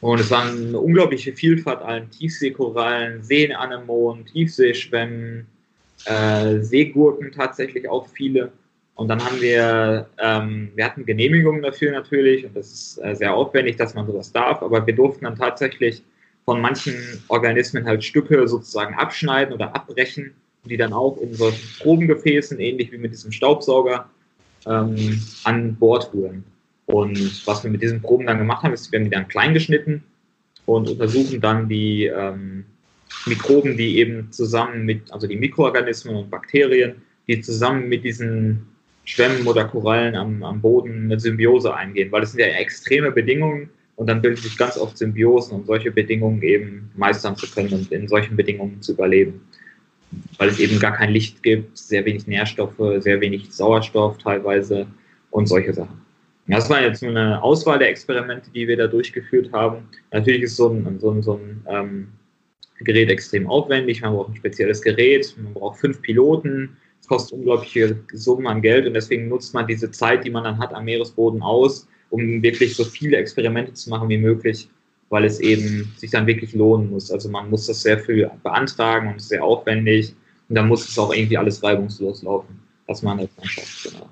S2: Und es war eine unglaubliche Vielfalt an Tiefseekorallen, Seenanemonen, Tiefseeschwämmen, äh, Seegurken tatsächlich auch viele. Und dann haben wir, ähm, wir hatten Genehmigungen dafür natürlich und das ist äh, sehr aufwendig, dass man sowas darf, aber wir durften dann tatsächlich von manchen Organismen halt Stücke sozusagen abschneiden oder abbrechen die dann auch in solchen Probengefäßen, ähnlich wie mit diesem Staubsauger, ähm, an Bord rühren. Und was wir mit diesen Proben dann gemacht haben, ist, wir haben die dann klein geschnitten und untersuchen dann die ähm, Mikroben, die eben zusammen mit, also die Mikroorganismen und Bakterien, die zusammen mit diesen Schwämmen oder Korallen am, am Boden eine Symbiose eingehen, weil das sind ja extreme Bedingungen und dann bilden sich ganz oft Symbiosen, um solche Bedingungen eben meistern zu können und in solchen Bedingungen zu überleben weil es eben gar kein Licht gibt, sehr wenig Nährstoffe, sehr wenig Sauerstoff teilweise und solche Sachen. Das war jetzt nur eine Auswahl der Experimente, die wir da durchgeführt haben. Natürlich ist so ein, so ein, so ein ähm, Gerät extrem aufwendig. Man braucht ein spezielles Gerät, man braucht fünf Piloten. Es kostet unglaubliche Summen an Geld und deswegen nutzt man diese Zeit, die man dann hat am Meeresboden aus, um wirklich so viele Experimente zu machen wie möglich weil es eben sich dann wirklich lohnen muss. Also man muss das sehr viel beantragen und sehr aufwendig und dann muss es auch irgendwie alles reibungslos laufen, dass man das dann schafft. Genau.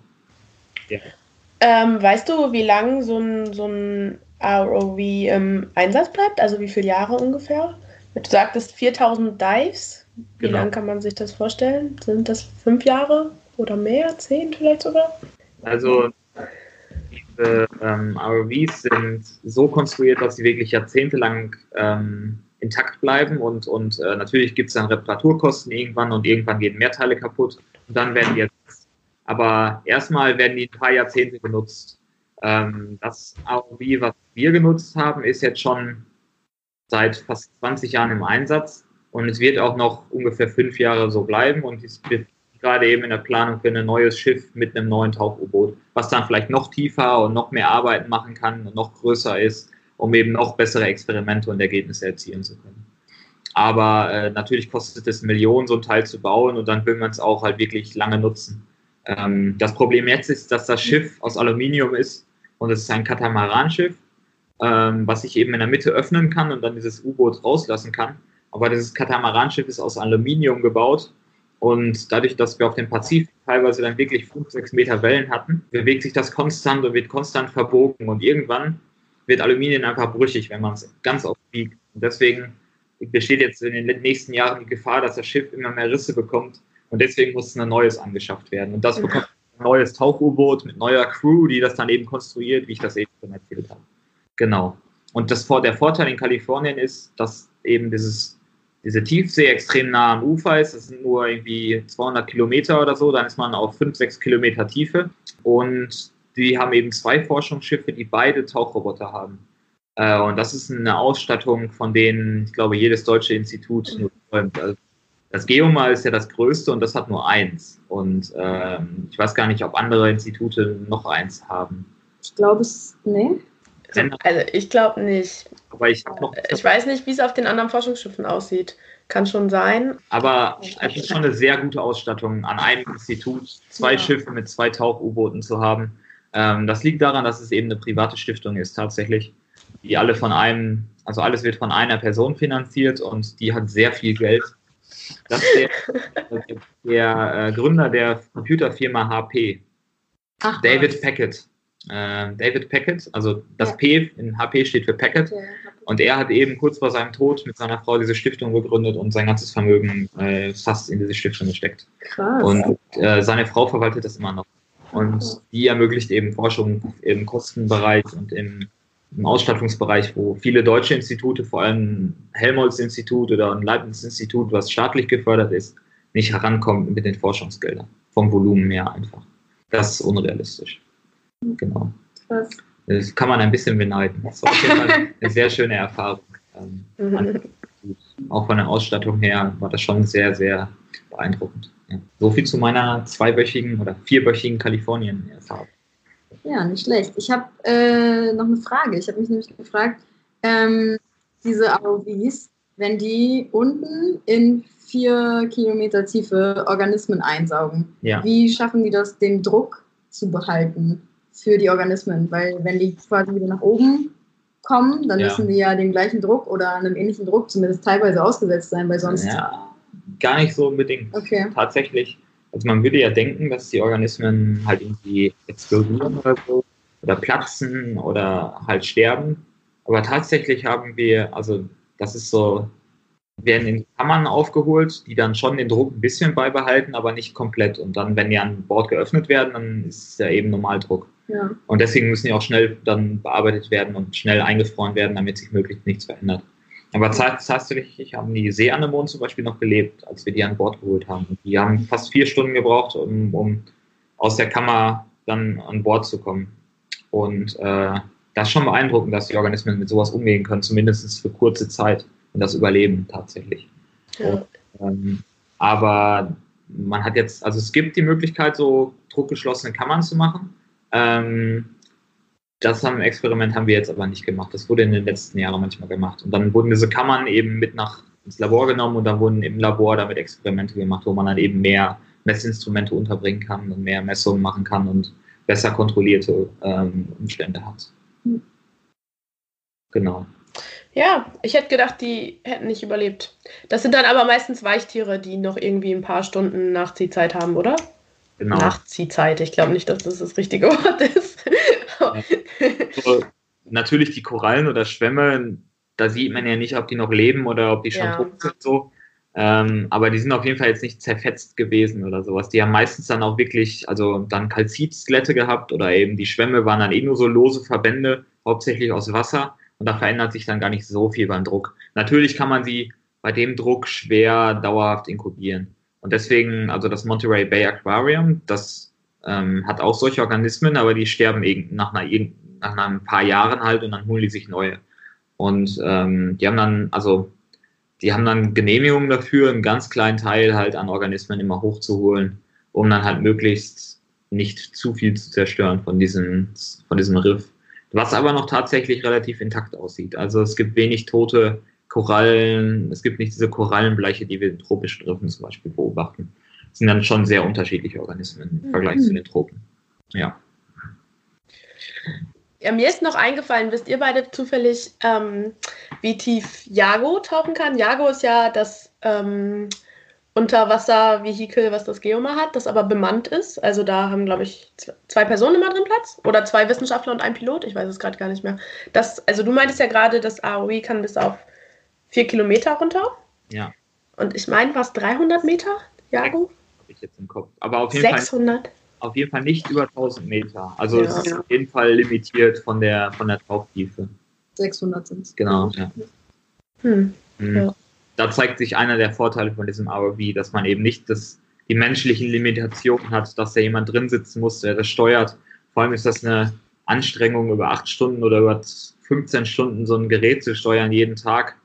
S1: Ja. Ähm, weißt du, wie lange so ein, so ein ROV im Einsatz bleibt? Also wie viele Jahre ungefähr? Du sagtest 4000 Dives. Wie genau. lange kann man sich das vorstellen? Sind das fünf Jahre oder mehr? Zehn vielleicht sogar?
S2: Also diese ähm, ROVs sind so konstruiert, dass sie wirklich jahrzehntelang ähm, intakt bleiben und, und äh, natürlich gibt es dann Reparaturkosten irgendwann und irgendwann gehen mehr Teile kaputt und dann werden die jetzt, aber erstmal werden die ein paar Jahrzehnte genutzt. Ähm, das ROV, was wir genutzt haben, ist jetzt schon seit fast 20 Jahren im Einsatz und es wird auch noch ungefähr fünf Jahre so bleiben und es wird gerade eben in der Planung für ein neues Schiff mit einem neuen Tauch-U-Boot, was dann vielleicht noch tiefer und noch mehr Arbeiten machen kann und noch größer ist, um eben noch bessere Experimente und Ergebnisse erzielen zu können. Aber äh, natürlich kostet es Millionen, so ein Teil zu bauen und dann will man es auch halt wirklich lange nutzen. Ähm, das Problem jetzt ist, dass das Schiff aus Aluminium ist und es ist ein Katamaranschiff, ähm, was sich eben in der Mitte öffnen kann und dann dieses U-Boot rauslassen kann. Aber dieses Katamaranschiff ist aus Aluminium gebaut und dadurch, dass wir auf dem Pazifik teilweise dann wirklich 5, 6 Meter Wellen hatten, bewegt sich das konstant und wird konstant verbogen. Und irgendwann wird Aluminium einfach brüchig, wenn man es ganz oft biegt. Und deswegen besteht jetzt in den nächsten Jahren die Gefahr, dass das Schiff immer mehr Risse bekommt. Und deswegen muss ein neues angeschafft werden. Und das bekommt ein neues Tauch-U-Boot mit neuer Crew, die das dann eben konstruiert, wie ich das eben schon erzählt habe. Genau. Und das, der Vorteil in Kalifornien ist, dass eben dieses diese Tiefsee extrem nah am Ufer ist. Das sind nur irgendwie 200 Kilometer oder so. Dann ist man auf 5, 6 Kilometer Tiefe. Und die haben eben zwei Forschungsschiffe, die beide Tauchroboter haben. Äh, und das ist eine Ausstattung, von denen, ich glaube, jedes deutsche Institut nur träumt. Also das Geoma ist ja das größte und das hat nur eins. Und ähm, ich weiß gar nicht, ob andere Institute noch eins haben.
S3: Ich glaube es, nee.
S1: Also ich glaube nicht.
S2: Aber ich noch.
S1: Ich weiß nicht, wie es auf den anderen Forschungsschiffen aussieht. Kann schon sein.
S2: Aber es ist schon eine sehr gute Ausstattung, an einem Institut zwei ja. Schiffe mit zwei Tauch-U-Booten zu haben. Ähm, das liegt daran, dass es eben eine private Stiftung ist, tatsächlich. Die alle von einem, also alles wird von einer Person finanziert und die hat sehr viel Geld. Das ist der, [laughs] der äh, Gründer der Computerfirma HP, Ach, David. Packett äh, David Packett, also das ja. P in HP steht für Packett. Ja, und er hat eben kurz vor seinem Tod mit seiner Frau diese Stiftung gegründet und sein ganzes Vermögen äh, fast in diese Stiftung gesteckt. Krass. Und äh, seine Frau verwaltet das immer noch. Und die ermöglicht eben Forschung im Kostenbereich und im, im Ausstattungsbereich, wo viele deutsche Institute, vor allem Helmholtz-Institut oder ein Leibniz-Institut, was staatlich gefördert ist, nicht herankommen mit den Forschungsgeldern. Vom Volumen mehr einfach. Das ist unrealistisch. Genau. Krass. Das kann man ein bisschen beneiden. Das war auf jeden Fall [laughs] eine sehr schöne Erfahrung. Ähm, auch von der Ausstattung her war das schon sehr, sehr beeindruckend. Ja. So viel zu meiner zweiwöchigen oder vierwöchigen Kalifornien-Erfahrung.
S3: Ja, nicht schlecht. Ich habe äh, noch eine Frage. Ich habe mich nämlich gefragt, ähm, diese AOVs, wenn die unten in vier Kilometer Tiefe Organismen einsaugen, ja. wie schaffen die das, den Druck zu behalten? Für die Organismen, weil wenn die quasi wieder nach oben kommen, dann ja. müssen die ja dem gleichen Druck oder einem ähnlichen Druck zumindest teilweise ausgesetzt sein, weil sonst.
S2: Ja, gar nicht so unbedingt. Okay. Tatsächlich. Also man würde ja denken, dass die Organismen halt irgendwie explodieren oder so oder platzen oder halt sterben. Aber tatsächlich haben wir, also das ist so, werden in Kammern aufgeholt, die dann schon den Druck ein bisschen beibehalten, aber nicht komplett. Und dann, wenn die an Bord geöffnet werden, dann ist es ja eben Normaldruck. Ja. Und deswegen müssen die auch schnell dann bearbeitet werden und schnell eingefroren werden, damit sich möglichst nichts verändert. Aber tatsächlich haben die Seeanemonen zum Beispiel noch gelebt, als wir die an Bord geholt haben. Die haben fast vier Stunden gebraucht, um, um aus der Kammer dann an Bord zu kommen. Und äh, das ist schon beeindruckend, dass die Organismen mit sowas umgehen können, zumindest für kurze Zeit und das überleben tatsächlich. Ja. Und, ähm, aber man hat jetzt, also es gibt die Möglichkeit, so druckgeschlossene Kammern zu machen. Ähm, das haben, Experiment haben wir jetzt aber nicht gemacht. Das wurde in den letzten Jahren manchmal gemacht. Und dann wurden diese Kammern eben mit nach ins Labor genommen und dann wurden im Labor damit Experimente gemacht, wo man dann eben mehr Messinstrumente unterbringen kann und mehr Messungen machen kann und besser kontrollierte ähm, Umstände hat. Hm. Genau.
S1: Ja, ich hätte gedacht, die hätten nicht überlebt. Das sind dann aber meistens Weichtiere, die noch irgendwie ein paar Stunden Nachziehzeit haben, oder? Genau. Nachziehzeit. Ich glaube nicht, dass das das richtige Wort ist.
S2: so, natürlich die Korallen oder Schwämme, da sieht man ja nicht, ob die noch leben oder ob die schon ja. tot sind. So. Ähm, aber die sind auf jeden Fall jetzt nicht zerfetzt gewesen oder sowas. Die haben meistens dann auch wirklich, also dann Kalzitskelette gehabt oder eben die Schwämme waren dann eh nur so lose Verbände, hauptsächlich aus Wasser. Und da verändert sich dann gar nicht so viel beim Druck. Natürlich kann man sie bei dem Druck schwer dauerhaft inkubieren. Und deswegen, also das Monterey Bay Aquarium, das ähm, hat auch solche Organismen, aber die sterben nach, einer, nach ein paar Jahren halt und dann holen die sich neue. Und ähm, die haben dann, also die haben dann Genehmigungen dafür, einen ganz kleinen Teil halt an Organismen immer hochzuholen, um dann halt möglichst nicht zu viel zu zerstören von diesem, von diesem Riff. Was aber noch tatsächlich relativ intakt aussieht. Also es gibt wenig tote Korallen, es gibt nicht diese Korallenbleiche, die wir in tropischen Riffen zum Beispiel beobachten. Das sind dann schon sehr unterschiedliche Organismen im Vergleich mhm. zu den Tropen. Ja.
S1: Ja, mir ist noch eingefallen, wisst ihr beide zufällig, ähm, wie tief Jago tauchen kann? Jago ist ja das ähm, Unterwasservehikel, was das Geoma hat, das aber bemannt ist. Also da haben, glaube ich, zwei Personen immer drin Platz. Oder zwei Wissenschaftler und ein Pilot. Ich weiß es gerade gar nicht mehr. Das, also du meintest ja gerade, das AOE kann bis auf vier Kilometer runter.
S2: Ja.
S1: Und ich meine, was 300 Meter, Jago?
S2: Habe ich jetzt im Kopf. Aber auf jeden
S1: 600.
S2: Fall auf jeden Fall nicht über 1000 Meter. Also ja. es ist auf jeden Fall limitiert von der, von der Tauchtiefe.
S3: 600 sind es.
S2: Genau, ja. Hm. Mhm. ja. Da zeigt sich einer der Vorteile von diesem ROV, dass man eben nicht das, die menschlichen Limitationen hat, dass da jemand drin sitzen muss, der das steuert. Vor allem ist das eine Anstrengung, über acht Stunden oder über 15 Stunden so ein Gerät zu steuern jeden Tag,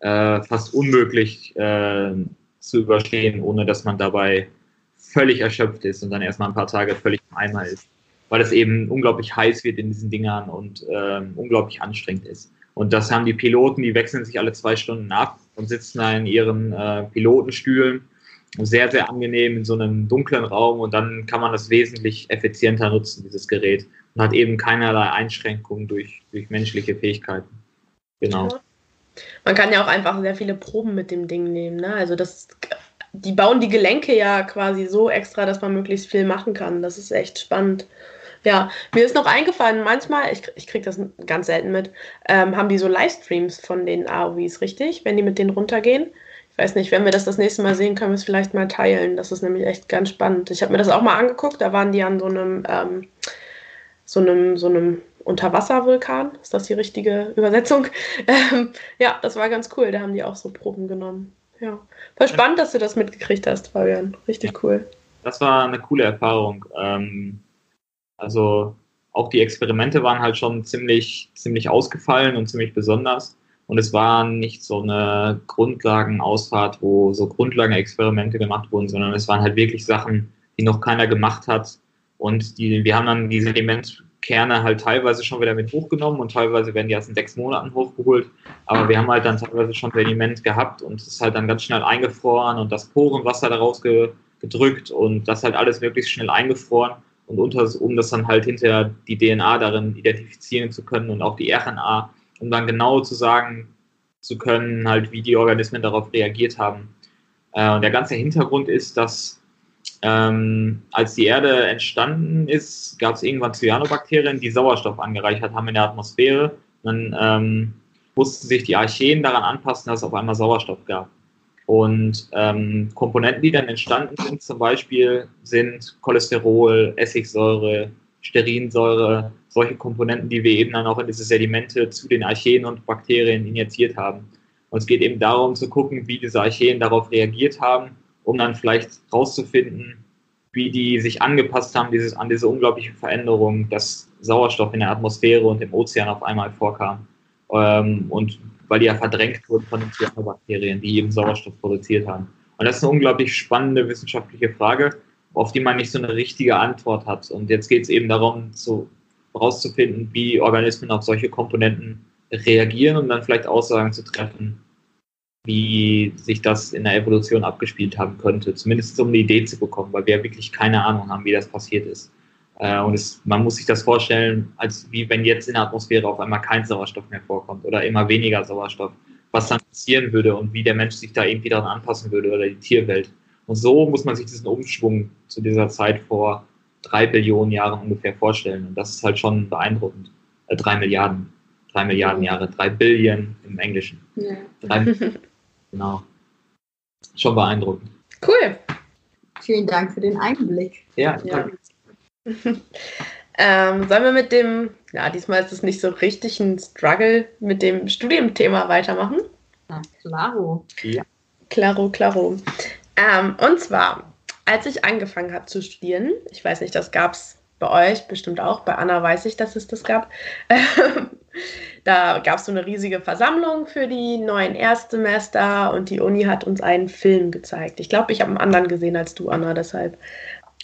S2: äh, fast unmöglich äh, zu überstehen, ohne dass man dabei völlig erschöpft ist und dann erstmal ein paar Tage völlig im Eimer ist, weil es eben unglaublich heiß wird in diesen Dingern und ähm, unglaublich anstrengend ist. Und das haben die Piloten, die wechseln sich alle zwei Stunden ab und sitzen da in ihren äh, Pilotenstühlen. Sehr, sehr angenehm in so einem dunklen Raum und dann kann man das wesentlich effizienter nutzen, dieses Gerät. Und hat eben keinerlei Einschränkungen durch, durch menschliche Fähigkeiten. Genau.
S1: Man kann ja auch einfach sehr viele Proben mit dem Ding nehmen. Ne? Also das die bauen die Gelenke ja quasi so extra, dass man möglichst viel machen kann. Das ist echt spannend. Ja, mir ist noch eingefallen, manchmal, ich, ich kriege das ganz selten mit, ähm, haben die so Livestreams von den AOVs, richtig? Wenn die mit denen runtergehen. Ich weiß nicht, wenn wir das das nächste Mal sehen, können wir es vielleicht mal teilen. Das ist nämlich echt ganz spannend. Ich habe mir das auch mal angeguckt, da waren die an so einem, ähm, so einem, so einem Unterwasservulkan. Ist das die richtige Übersetzung? [laughs] Ähm, ja, das war ganz cool. Da haben die auch so Proben genommen. Ja. Voll spannend, dass du das mitgekriegt hast, Fabian. Richtig ja. cool.
S2: Das war eine coole Erfahrung. Ähm, also auch die Experimente waren halt schon ziemlich, ziemlich ausgefallen und ziemlich besonders. Und es war nicht so eine Grundlagenausfahrt, wo so Grundlagenexperimente gemacht wurden, sondern es waren halt wirklich Sachen, die noch keiner gemacht hat. Und die, wir haben dann die Sediment Kerne halt teilweise schon wieder mit hochgenommen und teilweise werden die erst in sechs Monaten hochgeholt. Aber wir haben halt dann teilweise schon Sediment gehabt und es ist halt dann ganz schnell eingefroren und das Porenwasser daraus ge gedrückt und das halt alles möglichst schnell eingefroren und unter, um das dann halt hinterher die DNA darin identifizieren zu können und auch die RNA, um dann genau zu sagen zu können, halt wie die Organismen darauf reagiert haben. Äh, und der ganze Hintergrund ist, dass ähm, als die Erde entstanden ist, gab es irgendwann Cyanobakterien, die Sauerstoff angereichert haben in der Atmosphäre. Dann ähm, mussten sich die Archeen daran anpassen, dass es auf einmal Sauerstoff gab. Und ähm, Komponenten, die dann entstanden sind, zum Beispiel sind Cholesterol, Essigsäure, Sterinsäure, solche Komponenten, die wir eben dann auch in diese Sedimente zu den Archeen und Bakterien injiziert haben. Und es geht eben darum zu gucken, wie diese Archeen darauf reagiert haben um dann vielleicht rauszufinden, wie die sich angepasst haben dieses, an diese unglaubliche Veränderung, dass Sauerstoff in der Atmosphäre und im Ozean auf einmal vorkam. Ähm, und weil die ja verdrängt wurden von den Cyanobakterien, die eben Sauerstoff produziert haben. Und das ist eine unglaublich spannende wissenschaftliche Frage, auf die man nicht so eine richtige Antwort hat. Und jetzt geht es eben darum, zu, herauszufinden, wie Organismen auf solche Komponenten reagieren und dann vielleicht Aussagen zu treffen, wie sich das in der Evolution abgespielt haben könnte. Zumindest um eine Idee zu bekommen, weil wir wirklich keine Ahnung haben, wie das passiert ist. Äh, und es, man muss sich das vorstellen, als wie wenn jetzt in der Atmosphäre auf einmal kein Sauerstoff mehr vorkommt oder immer weniger Sauerstoff, was dann passieren würde und wie der Mensch sich da irgendwie daran anpassen würde oder die Tierwelt. Und so muss man sich diesen Umschwung zu dieser Zeit vor drei Billionen Jahren ungefähr vorstellen. Und das ist halt schon beeindruckend. Äh, drei Milliarden. Drei Milliarden Jahre. Drei Billion im Englischen. Ja. Drei, [laughs] Genau. Schon beeindruckend.
S1: Cool.
S3: Vielen Dank für den Einblick.
S2: Ja, ja. [laughs]
S1: ähm, sollen wir mit dem, ja, diesmal ist es nicht so richtig ein Struggle, mit dem Studienthema weitermachen?
S3: Na, klaro.
S2: Ja.
S1: Klaro, klaro. Ähm, und zwar als ich angefangen habe zu studieren, ich weiß nicht, das gab es bei euch bestimmt auch, bei Anna weiß ich, dass es das gab. [laughs] da gab es so eine riesige Versammlung für die neuen Erstsemester und die Uni hat uns einen Film gezeigt. Ich glaube, ich habe einen anderen gesehen als du, Anna, deshalb.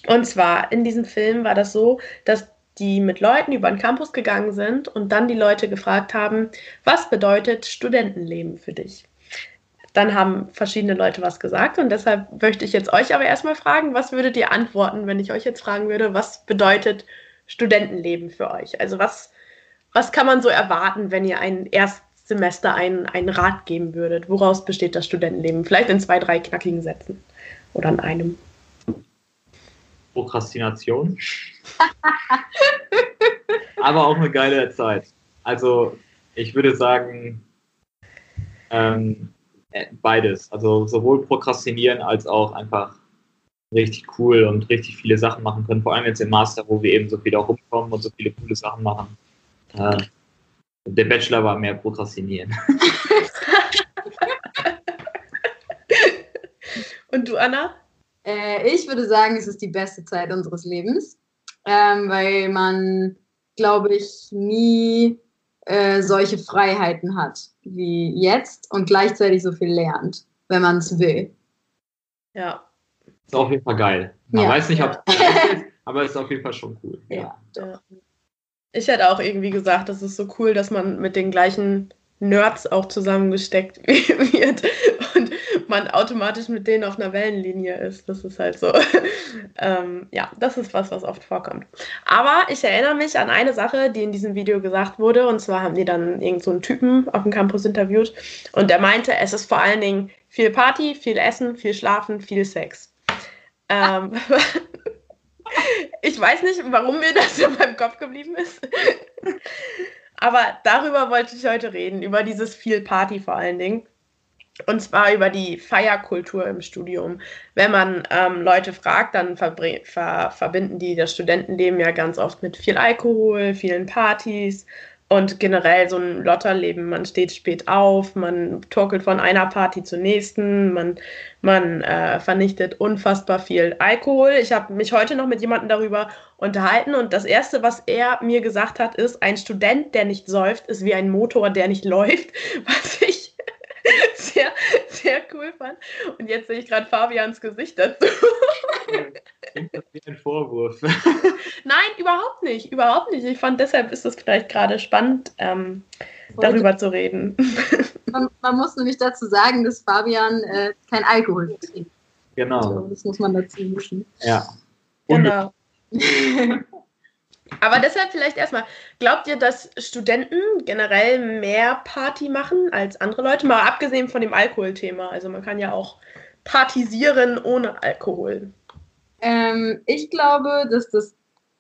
S1: Und zwar in diesem Film war das so, dass die mit Leuten über den Campus gegangen sind und dann die Leute gefragt haben, was bedeutet Studentenleben für dich? Dann haben verschiedene Leute was gesagt und deshalb möchte ich jetzt euch aber erstmal fragen, was würdet ihr antworten, wenn ich euch jetzt fragen würde, was bedeutet Studentenleben für euch? Also was, was kann man so erwarten, wenn ihr ein Erstsemester einen, einen Rat geben würdet? Woraus besteht das Studentenleben? Vielleicht in zwei, drei knackigen Sätzen oder in einem.
S2: Prokrastination. [laughs] aber auch eine geile Zeit. Also ich würde sagen, ähm, äh, beides. Also sowohl prokrastinieren als auch einfach richtig cool und richtig viele Sachen machen können. Vor allem jetzt im Master, wo wir eben so viel auch rumkommen und so viele coole Sachen machen. Äh, der Bachelor war mehr prokrastinieren. [laughs]
S1: und du, Anna?
S3: Äh, ich würde sagen, es ist die beste Zeit unseres Lebens, ähm, weil man, glaube ich, nie äh, solche Freiheiten hat wie jetzt und gleichzeitig so viel lernt, wenn man es will.
S1: Ja.
S2: Ist auf jeden Fall geil. Man ja. weiß nicht, ob es [laughs] ist, aber es ist auf jeden Fall schon cool.
S3: Ja. ja.
S1: Ich hätte auch irgendwie gesagt, das ist so cool, dass man mit den gleichen Nerds auch zusammengesteckt [laughs] wird und man automatisch mit denen auf einer Wellenlinie ist. Das ist halt so. [laughs] ähm, ja, das ist was, was oft vorkommt. Aber ich erinnere mich an eine Sache, die in diesem Video gesagt wurde. Und zwar haben die dann irgend so Typen auf dem Campus interviewt. Und der meinte, es ist vor allen Dingen viel Party, viel Essen, viel Schlafen, viel Sex. Ähm, [laughs] ich weiß nicht, warum mir das in meinem Kopf geblieben ist. Aber darüber wollte ich heute reden, über dieses viel Party vor allen Dingen. Und zwar über die Feierkultur im Studium. Wenn man ähm, Leute fragt, dann ver ver verbinden die das Studentenleben ja ganz oft mit viel Alkohol, vielen Partys und generell so ein Lotterleben. Man steht spät auf, man torkelt von einer Party zur nächsten, man, man äh, vernichtet unfassbar viel Alkohol. Ich habe mich heute noch mit jemandem darüber unterhalten und das Erste, was er mir gesagt hat, ist, ein Student, der nicht säuft, ist wie ein Motor, der nicht [laughs] läuft, was ich [laughs] sehr, sehr cool fand. Und jetzt sehe ich gerade Fabians Gesicht dazu. [laughs]
S2: Ein Vorwurf? [laughs]
S1: Nein, überhaupt nicht. Überhaupt nicht. Ich fand, deshalb ist es vielleicht gerade spannend, ähm, darüber zu reden. [laughs]
S3: Man, man, muss nämlich dazu sagen, dass Fabian äh, kein Alkohol trinkt.
S2: Genau.
S3: Also, das muss man dazu mischen.
S2: Ja.
S1: Genau. [laughs] Aber deshalb vielleicht erstmal, glaubt ihr, dass Studenten generell mehr Party machen als andere Leute? Mal abgesehen von dem Alkoholthema. Also man kann ja auch partisieren ohne Alkohol.
S3: Ähm, ich glaube, dass das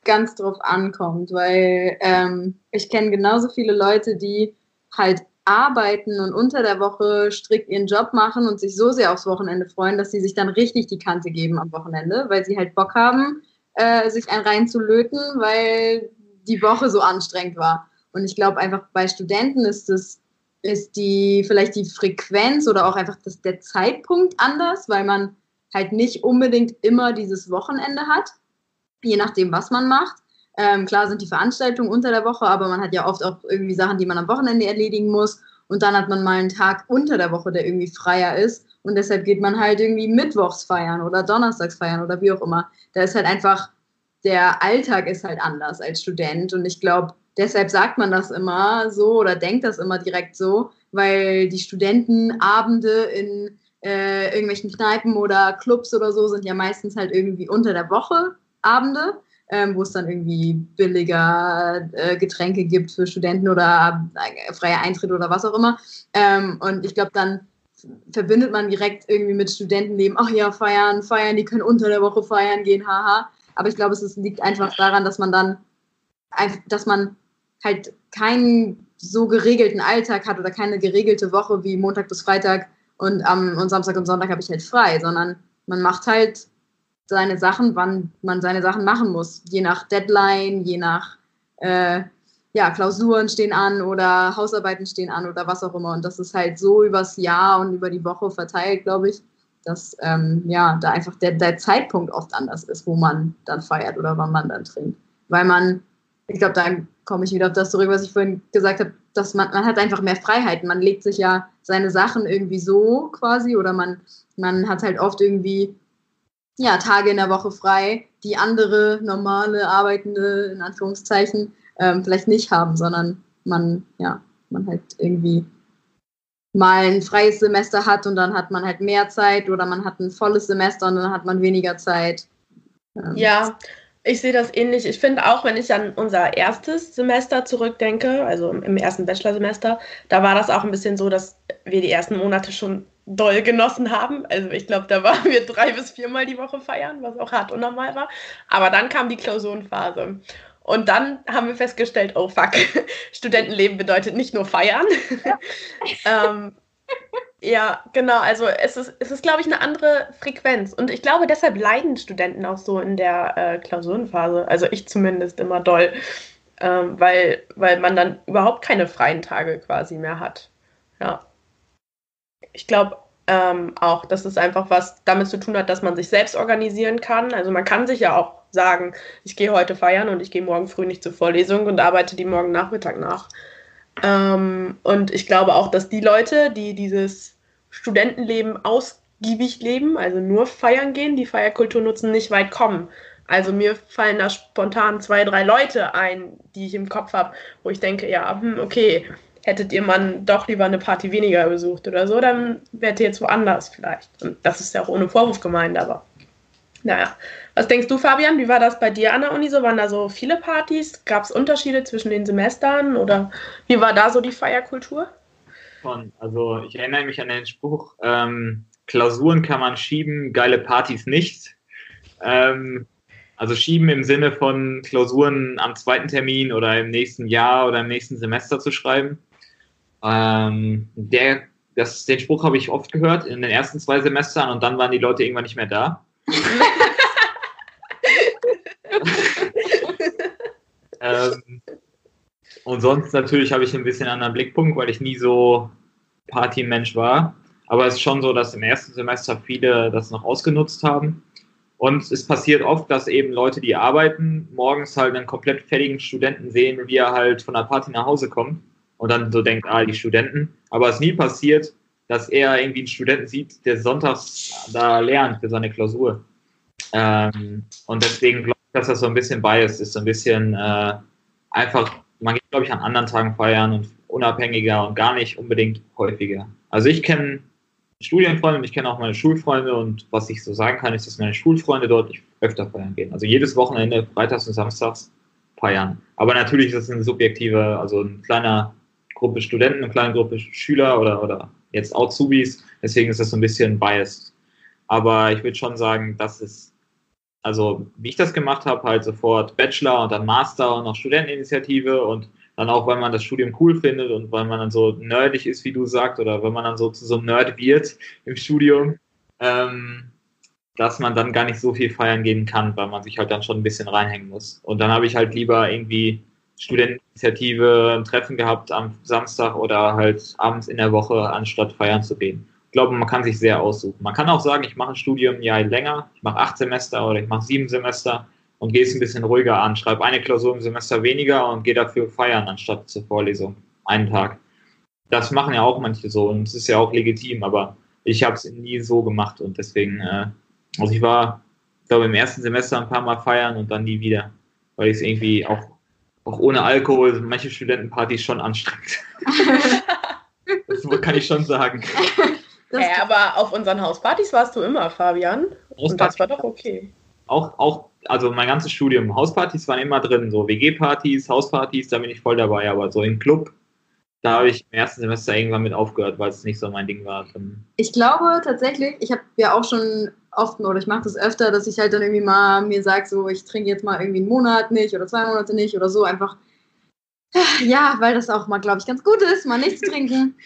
S3: ganz drauf ankommt, weil ähm, ich kenne genauso viele Leute, die halt arbeiten und unter der Woche strikt ihren Job machen und sich so sehr aufs Wochenende freuen, dass sie sich dann richtig die Kante geben am Wochenende, weil sie halt Bock haben, äh, sich einen reinzulöten, weil die Woche so anstrengend war. Und ich glaube einfach bei Studenten ist es ist die vielleicht die Frequenz oder auch einfach das, der Zeitpunkt anders, weil man halt nicht unbedingt immer dieses Wochenende hat, je nachdem, was man macht. Ähm, klar sind die Veranstaltungen unter der Woche, aber man hat ja oft auch irgendwie Sachen, die man am Wochenende erledigen muss. Und dann hat man mal einen Tag unter der Woche, der irgendwie freier ist. Und deshalb geht man halt irgendwie mittwochs feiern oder donnerstags feiern oder wie auch immer. Da ist halt einfach, der Alltag ist halt anders als Student. Und ich glaube, deshalb sagt man das immer so oder denkt das immer direkt so, weil die Studentenabende in äh, irgendwelchen Kneipen oder Clubs oder so sind ja meistens halt irgendwie unter der Woche Abende, ähm, wo es dann irgendwie billiger äh, Getränke gibt für Studenten oder äh, freier Eintritt oder was auch immer. Ähm, und ich glaube, dann verbindet man direkt irgendwie mit Studentenleben, ach ja, feiern, feiern, die können unter der Woche feiern gehen, haha. Aber ich glaube, es liegt einfach daran, dass man dann, dass man halt keinen so geregelten Alltag hat oder keine geregelte Woche wie Montag bis Freitag und am und Samstag und Sonntag habe ich halt frei, sondern man macht halt seine Sachen, wann man seine Sachen machen muss. Je nach Deadline, je nach äh, ja, Klausuren stehen an oder Hausarbeiten stehen an oder was auch immer. Und das ist halt so übers Jahr und über die Woche verteilt, glaube ich, dass ähm, ja, da einfach der, der Zeitpunkt oft anders ist, wo man dann feiert oder wann man dann trinkt. Weil man, ich glaube, da komme ich wieder auf das zurück, was ich vorhin gesagt habe, dass man, man hat einfach mehr Freiheiten. Man legt sich ja seine Sachen irgendwie so quasi oder man, man hat halt oft irgendwie ja, Tage in der Woche frei, die andere normale Arbeitende in Anführungszeichen ähm, vielleicht nicht haben, sondern man, ja, man halt irgendwie mal ein freies Semester hat und dann hat man halt mehr Zeit oder man hat ein volles Semester und dann hat man weniger Zeit.
S1: Ähm. Ja, ich sehe das ähnlich. Ich finde auch, wenn ich an unser erstes Semester zurückdenke, also im ersten Bachelorsemester, da war das auch ein bisschen so, dass wir die ersten Monate schon doll genossen haben. Also ich glaube, da waren wir drei bis viermal die Woche feiern, was auch hart und normal war. Aber dann kam die Klausurenphase. Und dann haben wir festgestellt, oh fuck, [laughs] Studentenleben bedeutet nicht nur feiern. Ja, [laughs] ähm, [laughs] ja genau. Also es ist, es ist, glaube ich, eine andere Frequenz. Und ich glaube, deshalb leiden Studenten auch so in der äh, Klausurenphase. Also ich zumindest immer doll. Ähm, weil, weil man dann überhaupt keine freien Tage quasi mehr hat. Ja. Ich glaube, ähm, auch, dass es einfach was damit zu tun hat, dass man sich selbst organisieren kann. Also man kann sich ja auch sagen, ich gehe heute feiern und ich gehe morgen früh nicht zur Vorlesung und arbeite die morgen Nachmittag nach. Ähm, und ich glaube auch, dass die Leute, die dieses Studentenleben ausgiebig leben, also nur feiern gehen, die Feierkultur nutzen, nicht weit kommen. Also mir fallen da spontan zwei, drei Leute ein, die ich im Kopf habe, wo ich denke, ja, hm, okay, hättet ihr man doch lieber eine Party weniger besucht oder so, dann wärt ihr jetzt woanders vielleicht. Und das ist ja auch ohne Vorwurf gemeint, aber naja. Was denkst du, Fabian? Wie war das bei dir an der Uni so? Waren da so viele Partys? Gab es Unterschiede zwischen den Semestern oder wie war da so die Feierkultur?
S2: Also ich erinnere mich an den Spruch, ähm, Klausuren kann man schieben, geile Partys nicht. Ähm, also schieben im Sinne von Klausuren am zweiten Termin oder im nächsten Jahr oder im nächsten Semester zu schreiben. Ähm, der, das, den Spruch habe ich oft gehört in den ersten zwei Semestern und dann waren die Leute irgendwann nicht mehr da. [laughs] ähm, und sonst natürlich habe ich ein bisschen anderen Blickpunkt, weil ich nie so Partymensch war. Aber es ist schon so, dass im ersten Semester viele das noch ausgenutzt haben. Und es passiert oft, dass eben Leute, die arbeiten, morgens halt einen komplett fertigen Studenten sehen, wie er halt von der Party nach Hause kommt und dann so denkt, ah, die Studenten. Aber es nie passiert, dass er irgendwie einen Studenten sieht, der sonntags da lernt für seine Klausur. Ähm, und deswegen glaube ich, dass das so ein bisschen biased ist, so ein bisschen äh, einfach, man geht, glaube ich, an anderen Tagen feiern und unabhängiger und gar nicht unbedingt häufiger. Also ich kenne Studienfreunde und ich kenne auch meine Schulfreunde und was ich so sagen kann, ist, dass meine Schulfreunde deutlich öfter feiern gehen. Also jedes Wochenende, freitags und samstags feiern. Aber natürlich ist es eine subjektive, also eine kleine Gruppe Studenten, eine kleine Gruppe Schüler oder, oder jetzt Azubis. Deswegen ist das so ein bisschen biased. Aber ich würde schon sagen, dass es, also wie ich das gemacht habe, halt sofort Bachelor und dann Master und noch Studenteninitiative und dann auch, weil man das Studium cool findet und weil man dann so nerdig ist, wie du sagst, oder wenn man dann so zu so einem Nerd wird im Studium, ähm, dass man dann gar nicht so viel feiern gehen kann, weil man sich halt dann schon ein bisschen reinhängen muss. Und dann habe ich halt lieber irgendwie Studenteninitiative ein Treffen gehabt am Samstag oder halt abends in der Woche, anstatt feiern zu gehen. Ich glaube, man kann sich sehr aussuchen. Man kann auch sagen, ich mache ein Studium ein Jahr länger, ich mache acht Semester oder ich mache sieben Semester und gehe es ein bisschen ruhiger an, schreibe eine Klausur im Semester weniger und gehe dafür feiern, anstatt zur Vorlesung. Einen Tag. Das machen ja auch manche so und es ist ja auch legitim, aber ich habe es nie so gemacht und deswegen, äh, also ich war, glaube im ersten Semester ein paar Mal feiern und dann nie wieder, weil ich es irgendwie auch auch ohne Alkohol manche Studentenpartys schon anstrengend. [laughs] das kann ich schon sagen. [laughs]
S1: Äh, aber auf unseren Hauspartys warst du immer, Fabian. Und das war doch okay.
S2: Auch, auch, also mein ganzes Studium, Hauspartys waren immer drin, so WG-Partys, Hauspartys, da bin ich voll dabei, aber so im Club, da habe ich im ersten Semester irgendwann mit aufgehört, weil es nicht so mein Ding war.
S3: Ich glaube tatsächlich, ich habe ja auch schon oft oder ich mache das öfter, dass ich halt dann irgendwie mal mir sage, so ich trinke jetzt mal irgendwie einen Monat nicht oder zwei Monate nicht oder so einfach. Ja, weil das auch mal, glaube ich, ganz gut ist, mal nichts trinken. [laughs]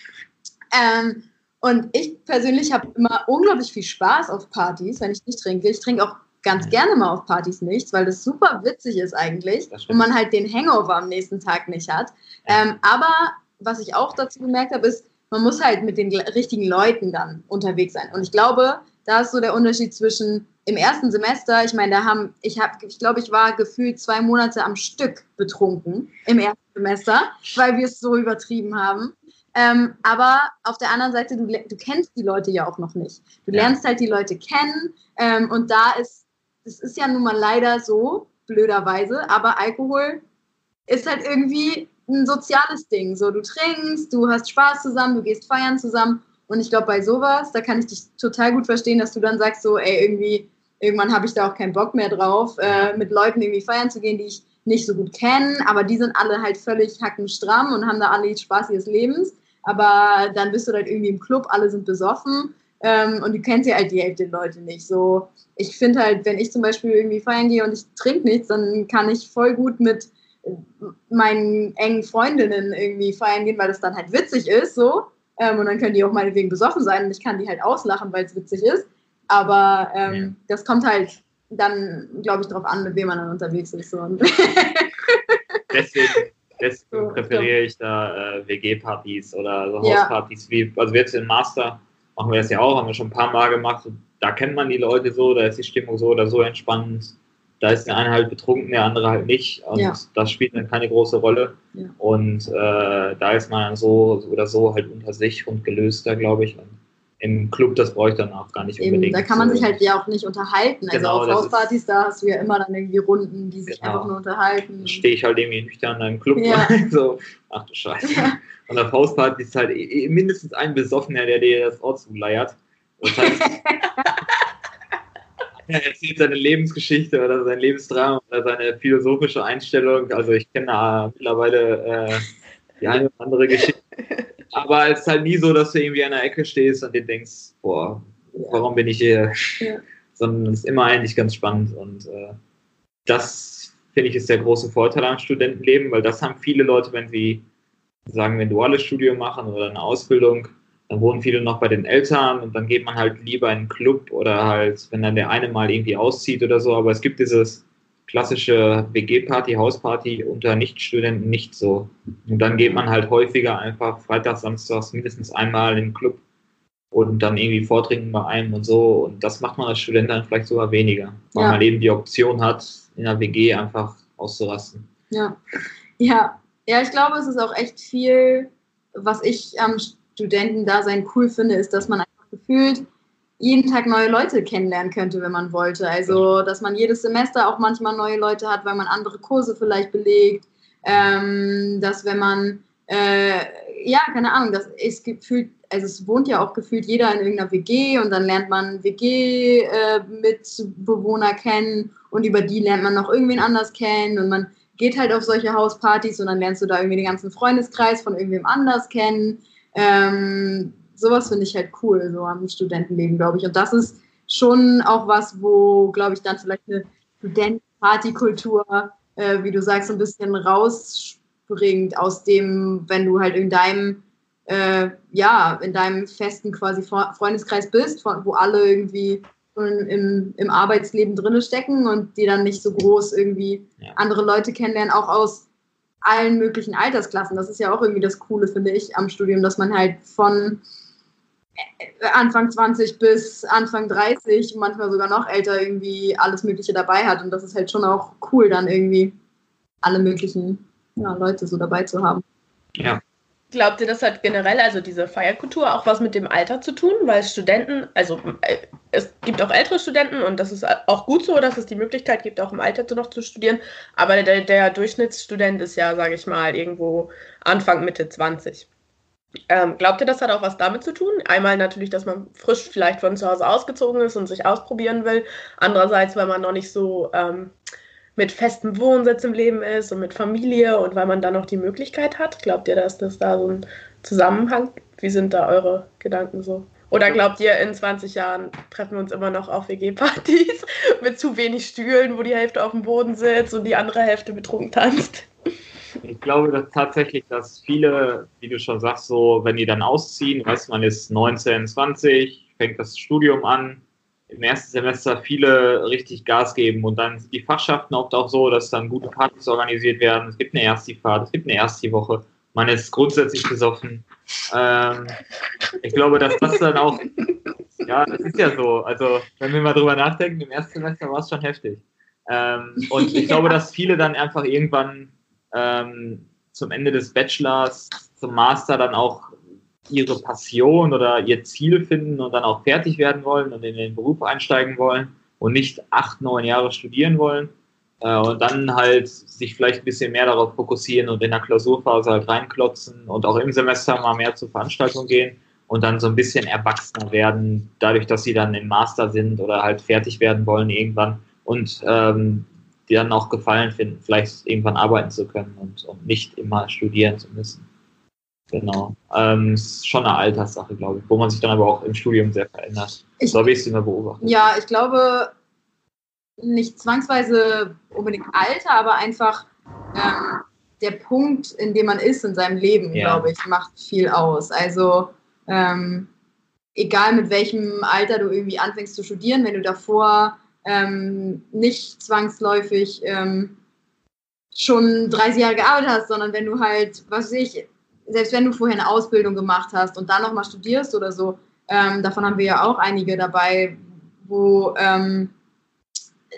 S3: Ähm, und ich persönlich habe immer unglaublich viel Spaß auf Partys, wenn ich nicht trinke. Ich trinke auch ganz gerne mal auf Partys nichts, weil das super witzig ist eigentlich und man halt den Hangover am nächsten Tag nicht hat. Ähm, aber was ich auch dazu gemerkt habe, ist, man muss halt mit den richtigen Leuten dann unterwegs sein. Und ich glaube, da ist so der Unterschied zwischen im ersten Semester, ich meine, da haben, ich habe, ich glaube, ich war gefühlt zwei Monate am Stück betrunken im ersten Semester, weil wir es so übertrieben haben. Ähm, aber auf der anderen Seite, du, du kennst die Leute ja auch noch nicht. Du lernst halt die Leute kennen ähm, und da ist, es ist ja nun mal leider so, blöderweise, aber Alkohol ist halt irgendwie ein soziales Ding. So, du trinkst, du hast Spaß zusammen, du gehst feiern zusammen. Und ich glaube, bei sowas, da kann ich dich total gut verstehen, dass du dann sagst, so, ey, irgendwie, irgendwann habe ich da auch keinen Bock mehr drauf, äh, mit Leuten irgendwie feiern zu gehen, die ich nicht so gut kenne, aber die sind alle halt völlig hackenstramm und haben da alle Spaß ihres Lebens. Aber dann bist du halt irgendwie im Club, alle sind besoffen ähm, und du kennst ja halt die Hälfte der Leute nicht. So, ich finde halt, wenn ich zum Beispiel irgendwie feiern gehe und ich trinke nichts, dann kann ich voll gut mit äh, meinen engen Freundinnen irgendwie feiern gehen, weil das dann halt witzig ist, so. Ähm, und dann können die auch meinetwegen besoffen sein und ich kann die halt auslachen, weil es witzig ist. Aber ähm,
S2: Ja.
S3: das kommt halt dann, glaube ich, darauf an, mit wem man dann unterwegs ist. So.
S2: Deswegen, deswegen präferiere ich da äh, WG-Partys oder so
S3: Ja.
S2: Hauspartys wie, also jetzt im Master machen wir das ja auch, haben wir schon ein paar Mal gemacht. Da kennt man die Leute so, da ist die Stimmung so oder so entspannt. Da ist der eine halt betrunken, der andere halt nicht. Und
S3: Ja.
S2: das spielt dann keine große Rolle.
S3: Ja.
S2: Und äh, da ist man dann so oder so halt unter sich und gelöster, glaube ich. Und im Club, das brauche ich dann auch gar nicht
S3: Eben,
S2: unbedingt.
S3: da kann man sich halt ja auch nicht unterhalten. Also
S2: Genau,
S3: auf
S2: das
S3: Hauspartys, da hast du ja immer dann irgendwie Runden, die sich
S2: Genau.
S3: einfach nur unterhalten.
S2: Stehe ich halt irgendwie nüchtern im Club.
S3: Ja. [laughs]
S2: so, ach du Scheiße.
S3: Ja.
S2: Und auf Hausparty ist halt eh- eh mindestens ein Besoffener, der dir das Ohr zuleiert. Das [laughs] heißt, er erzählt seine Lebensgeschichte oder sein Lebensdrama oder seine philosophische Einstellung. Also ich kenne da mittlerweile äh, die eine oder andere Geschichte. [laughs] Aber es ist halt nie so, dass du irgendwie an der Ecke stehst und dir denkst, boah, warum bin ich hier?
S3: Ja.
S2: Sondern es ist immer eigentlich ganz spannend und äh, das finde ich ist der große Vorteil am Studentenleben, weil das haben viele Leute, wenn sie sagen, wir ein duales Studium machen oder eine Ausbildung, dann wohnen viele noch bei den Eltern und dann geht man halt lieber in einen Club oder halt, wenn dann der eine mal irgendwie auszieht oder so. Aber es gibt dieses klassische WG-Party, Hausparty unter Nichtstudenten nicht so. Und dann geht man halt häufiger einfach freitags, samstags mindestens einmal in den Club und dann irgendwie vortrinken bei einem und so. Und das macht man als Student dann vielleicht sogar weniger, weil
S3: Ja.
S2: man eben die Option hat, in der WG einfach auszurasten.
S3: Ja. ja, ja, ich glaube, es ist auch echt viel, was ich am Studentendasein cool finde, ist, dass man einfach gefühlt jeden Tag neue Leute kennenlernen könnte, wenn man wollte. Also, dass man jedes Semester auch manchmal neue Leute hat, weil man andere Kurse vielleicht belegt. Ähm, dass wenn man, äh, ja, keine Ahnung, das ist gefühlt, also es wohnt ja auch gefühlt jeder in irgendeiner WG und dann lernt man WG-Mitbewohner kennen und über die lernt man noch irgendwen anders kennen und man geht halt auf solche Hauspartys und dann lernst du da irgendwie den ganzen Freundeskreis von irgendwem anders kennen. Ähm, sowas finde ich halt cool, so am Studentenleben, glaube ich. Und das ist schon auch was, wo, glaube ich, dann vielleicht eine Studentenpartykultur, äh, wie du sagst, so ein bisschen rausspringt aus dem, wenn du halt in deinem, äh, ja, in deinem festen quasi Fre- Freundeskreis bist, von, wo alle irgendwie schon im, im Arbeitsleben drinne stecken und die dann nicht so groß irgendwie
S2: Ja.
S3: andere Leute kennenlernen, auch aus allen möglichen Altersklassen. Das ist ja auch irgendwie das Coole, finde ich, am Studium, dass man halt von Anfang 20 bis Anfang 30, manchmal sogar noch älter, irgendwie alles Mögliche dabei hat. Und das ist halt schon auch cool, dann irgendwie alle möglichen ja, Leute so dabei zu haben.
S2: Ja,
S1: Glaubt ihr, das hat generell, also diese Feierkultur, auch was mit dem Alter zu tun? Weil Studenten, also äh, es gibt auch ältere Studenten und das ist auch gut so, dass es die Möglichkeit gibt, auch im Alter zu noch zu studieren. Aber der, der Durchschnittsstudent ist ja, sage ich mal, irgendwo Anfang, Mitte 20. Ähm, glaubt ihr, das hat auch was damit zu tun? Einmal natürlich, dass man frisch vielleicht von zu Hause ausgezogen ist und sich ausprobieren will. Andererseits, weil man noch nicht so ähm, mit festem Wohnsitz im Leben ist und mit Familie und weil man dann noch die Möglichkeit hat. Glaubt ihr, dass das da so ein Zusammenhang? Wie sind da eure Gedanken so? Oder glaubt ihr, in 20 Jahren treffen wir uns immer noch auf WG-Partys [laughs] mit zu wenig Stühlen, wo die Hälfte auf dem Boden sitzt und die andere Hälfte betrunken tanzt?
S2: Ich glaube dass tatsächlich, dass viele, wie du schon sagst, so, wenn die dann ausziehen, weißt du, man ist 19, 20, fängt das Studium an, im ersten Semester viele richtig Gas geben und dann die Fachschaften oft auch so, dass dann gute Partys organisiert werden. Es gibt eine Ersti-Fahrt, es gibt eine Ersti-Woche, man ist grundsätzlich besoffen. Ähm, ich glaube, dass das dann auch Ja, das ist ja so. Also, wenn wir mal drüber nachdenken, im ersten Semester war es schon heftig. Ähm, und ich glaube, dass viele dann einfach irgendwann ähm, zum Ende des Bachelors, zum Master dann auch ihre Passion oder ihr Ziel finden und dann auch fertig werden wollen und in den Beruf einsteigen wollen und nicht acht, neun Jahre studieren wollen. Äh, und dann halt sich vielleicht ein bisschen mehr darauf fokussieren und in der Klausurphase halt reinklotzen und auch im Semester mal mehr zur Veranstaltung gehen und dann so ein bisschen erwachsener werden, dadurch, dass sie dann im Master sind oder halt fertig werden wollen irgendwann. Und ähm, die dann auch Gefallen finden, vielleicht irgendwann arbeiten zu können und, und nicht immer studieren zu müssen. Genau. Ähm, ist schon eine Alterssache, glaube ich, wo man sich dann aber auch im Studium sehr verändert. Ich, so habe ich es immer beobachtet.
S3: Ja, ich glaube, nicht zwangsweise unbedingt Alter, aber einfach ähm, der Punkt, in dem man ist in seinem Leben, ja. glaube ich, macht viel aus. Also ähm, egal mit welchem Alter du irgendwie anfängst zu studieren, wenn du davor ähm, nicht zwangsläufig ähm, schon 30 Jahre gearbeitet hast, sondern wenn du halt, was weiß ich, selbst wenn du vorher eine Ausbildung gemacht hast und dann nochmal studierst oder so, ähm, davon haben wir ja auch einige dabei, wo ähm,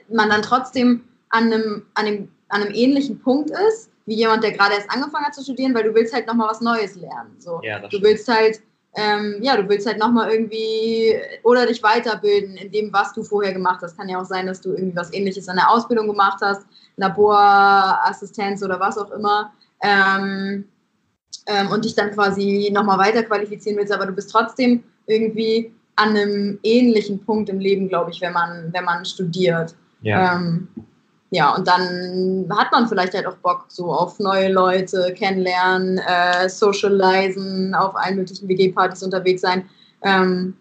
S3: man dann trotzdem an einem, an, einem, an einem ähnlichen Punkt ist, wie jemand, der gerade erst angefangen hat zu studieren, weil du willst halt nochmal was Neues lernen. So. Ja, du willst halt ähm, ja, du willst halt nochmal irgendwie oder dich weiterbilden in dem, was du vorher gemacht hast. Kann ja auch sein, dass du irgendwie was ähnliches an der Ausbildung gemacht hast, Laborassistenz oder was auch immer. Ähm, ähm, und dich dann quasi nochmal weiter qualifizieren willst, aber du bist trotzdem irgendwie an einem ähnlichen Punkt im Leben, glaube ich, wenn man, wenn man studiert. Ja. Ähm, ja, und dann hat man vielleicht halt auch Bock so auf neue Leute kennenlernen, äh, socialisen, auf allen möglichen WG-Partys unterwegs sein. Ähm,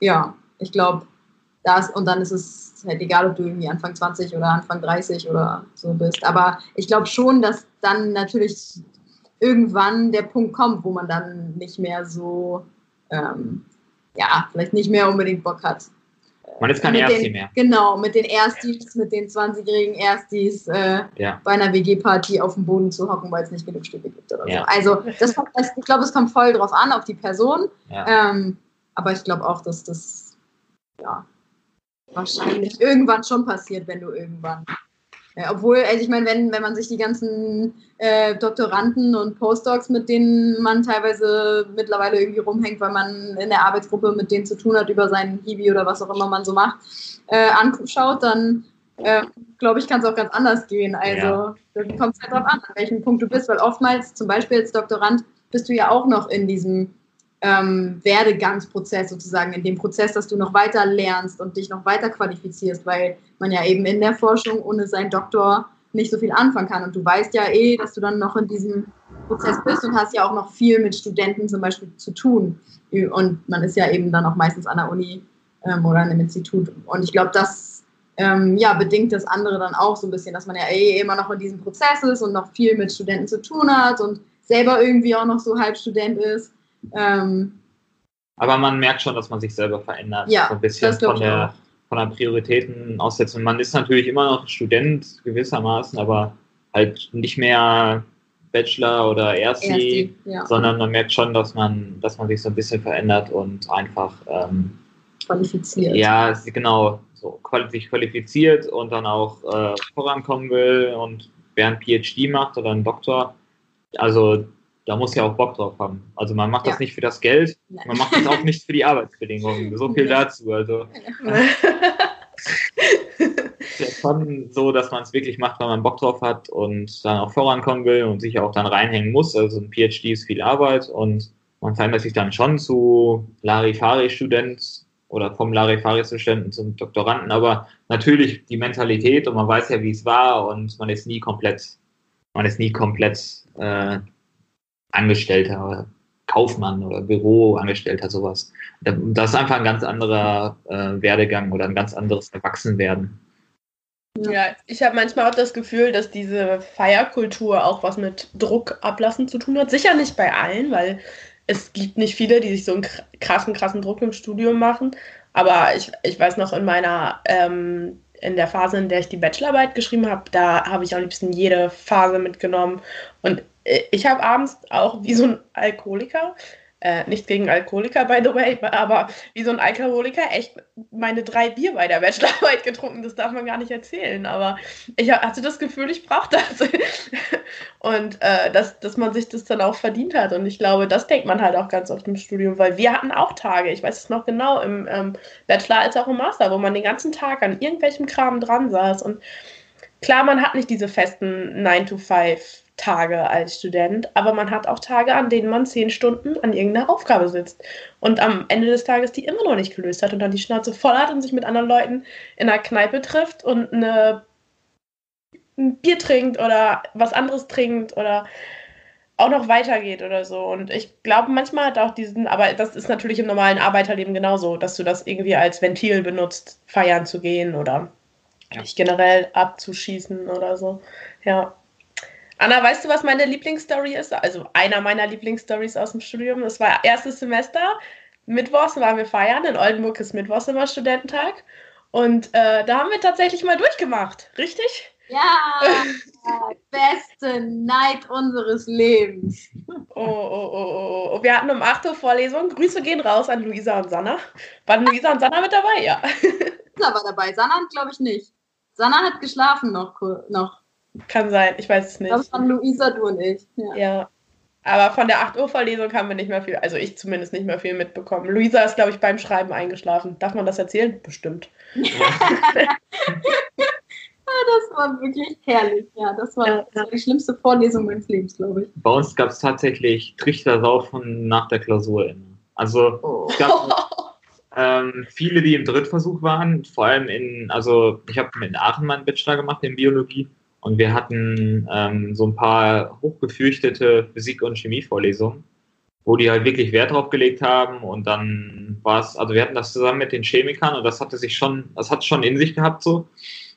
S3: ja, ich glaube, das und dann ist es halt egal, ob du irgendwie Anfang 20 oder Anfang 30 oder so bist. Aber ich glaube schon, dass dann natürlich irgendwann der Punkt kommt, wo man dann nicht mehr so, ähm, ja, vielleicht nicht mehr unbedingt Bock hat,
S2: man ist kein Ersti mehr.
S3: Genau, mit den Erstis, mit den 20-jährigen Erstis äh, ja. bei einer WG-Party auf dem Boden zu hocken, weil es nicht genug Stücke gibt oder ja. so. Also das, das, ich glaube, es kommt voll drauf an, auf die Person. Ja. Ähm, aber ich glaube auch, dass das ja, wahrscheinlich irgendwann schon passiert, wenn du irgendwann ja, obwohl, also ich meine, wenn, wenn man sich die ganzen äh, Doktoranden und Postdocs, mit denen man teilweise mittlerweile irgendwie rumhängt, weil man in der Arbeitsgruppe mit denen zu tun hat über seinen Hiwi oder was auch immer man so macht, äh, anschaut, dann äh, glaube ich, kann es auch ganz anders gehen. Also ja. dann kommt es halt darauf an, an welchem Punkt du bist, weil oftmals, zum Beispiel als Doktorand, bist du ja auch noch in diesem ähm, Werdegangsprozess sozusagen, in dem Prozess, dass du noch weiter lernst und dich noch weiter qualifizierst, weil man ja eben in der Forschung ohne seinen Doktor nicht so viel anfangen kann. Und du weißt ja eh, dass du dann noch in diesem Prozess bist und hast ja auch noch viel mit Studenten zum Beispiel zu tun. Und man ist ja eben dann auch meistens an der Uni ähm, oder an einem Institut. Und ich glaube, das ähm, ja, bedingt das andere dann auch so ein bisschen, dass man ja eh immer noch in diesem Prozess ist und noch viel mit Studenten zu tun hat und selber irgendwie auch noch so Halbstudent ist. Ähm,
S2: aber man merkt schon, dass man sich selber verändert. Ja, so ein bisschen von der, von der Prioritätenaussetzung. Man ist natürlich immer noch Student gewissermaßen, aber halt nicht mehr Bachelor oder Ersti, Ersti ja. sondern man merkt schon, dass man, dass man sich so ein bisschen verändert und einfach ähm,
S3: qualifiziert.
S2: Ja, genau, so sich qualifiziert und dann auch äh, vorankommen will und wer ein PhD macht oder einen Doktor, also da muss ja auch Bock drauf haben. Also man macht ja. das nicht für das Geld, Nein. man macht das auch nicht für die Arbeitsbedingungen. So viel dazu. Also [laughs] ist ja schon so, dass man es wirklich macht, weil man Bock drauf hat und dann auch vorankommen will und sich auch dann reinhängen muss. Also ein PhD ist viel Arbeit und man verändert sich dann schon zu Larifari-Student oder vom Larifari-Studenten zum Doktoranden, aber natürlich die Mentalität und man weiß ja, wie es war und man ist nie komplett, man ist nie komplett äh, Angestellter Kaufmann oder Büroangestellter, sowas. Das ist einfach ein ganz anderer äh, Werdegang oder ein ganz anderes Erwachsenwerden.
S1: Ja, ich habe manchmal auch das Gefühl, dass diese Feierkultur auch was mit Druck ablassen zu tun hat. Sicher nicht bei allen, weil es gibt nicht viele, die sich so einen krassen, krassen Druck im Studium machen. Aber ich, ich weiß noch in meiner, ähm, in der Phase, in der ich die Bachelorarbeit geschrieben habe, da habe ich am liebsten jede Phase mitgenommen. Und ich habe abends auch wie so ein Alkoholiker Äh, nichts gegen Alkoholiker, by the way, aber wie so ein Alkoholiker echt meine drei Bier bei der Bachelorarbeit getrunken. Das darf man gar nicht erzählen. Aber ich hatte das Gefühl, ich brauche das. [laughs] und äh, dass, dass man sich das dann auch verdient hat. Und ich glaube, das denkt man halt auch ganz oft im Studium, weil wir hatten auch Tage, ich weiß es noch genau, im ähm, Bachelor als auch im Master, wo man den ganzen Tag an irgendwelchem Kram dran saß. Und klar, man hat nicht diese festen 9 to 5 Tage als Student, aber man hat auch Tage, an denen man zehn Stunden an irgendeiner Aufgabe sitzt und am Ende des Tages die immer noch nicht gelöst hat und dann die Schnauze voll hat und sich mit anderen Leuten in einer Kneipe trifft und eine, ein Bier trinkt oder was anderes trinkt oder auch noch weitergeht oder so. Und ich glaube, manchmal hat auch diesen, aber das ist natürlich im normalen Arbeiterleben genauso, dass du das irgendwie als Ventil benutzt, feiern zu gehen oder dich generell abzuschießen oder so. Ja. Anna, weißt du, was meine Lieblingsstory ist? Also einer meiner Lieblingsstories aus dem Studium. Es war erstes Semester. Mittwochs waren wir feiern. In Oldenburg ist Mittwochs immer Studententag. Und äh, da haben wir tatsächlich mal durchgemacht. Richtig?
S3: Ja, [laughs] beste Night unseres Lebens.
S1: Oh, oh, oh, oh. Wir hatten um 8 Uhr Vorlesung. Grüße gehen raus an Luisa und Sanna. Waren Luisa und Sanna mit dabei? Ja. [laughs]
S3: Sanna war dabei. Sanna glaube ich nicht. Sanna hat geschlafen noch. noch.
S1: Kann sein, ich weiß es nicht.
S3: Das waren Luisa, du und ich.
S1: Ja. ja. Aber von der 8 Uhr Vorlesung haben wir nicht mehr viel, also ich zumindest nicht mehr viel mitbekommen. Luisa ist, glaube ich, beim Schreiben eingeschlafen. Darf man das erzählen? Bestimmt. [laughs]
S3: Ja. das war wirklich herrlich. Ja, das war, das war, die schlimmste Vorlesung meines Lebens, glaube ich.
S2: Bei uns gab es tatsächlich Trichtersaufen nach der Klausur. Also oh. es gab [laughs] ähm, viele, die im Drittversuch waren, vor allem in, also ich habe in Aachen meinen Bachelor gemacht in Biologie und wir hatten ähm, so ein paar hochgefürchtete Physik- und Chemievorlesungen, wo die halt wirklich Wert drauf gelegt haben. Und dann war es, also wir hatten das zusammen mit den Chemikern und das hatte sich schon, das hat schon in sich gehabt so.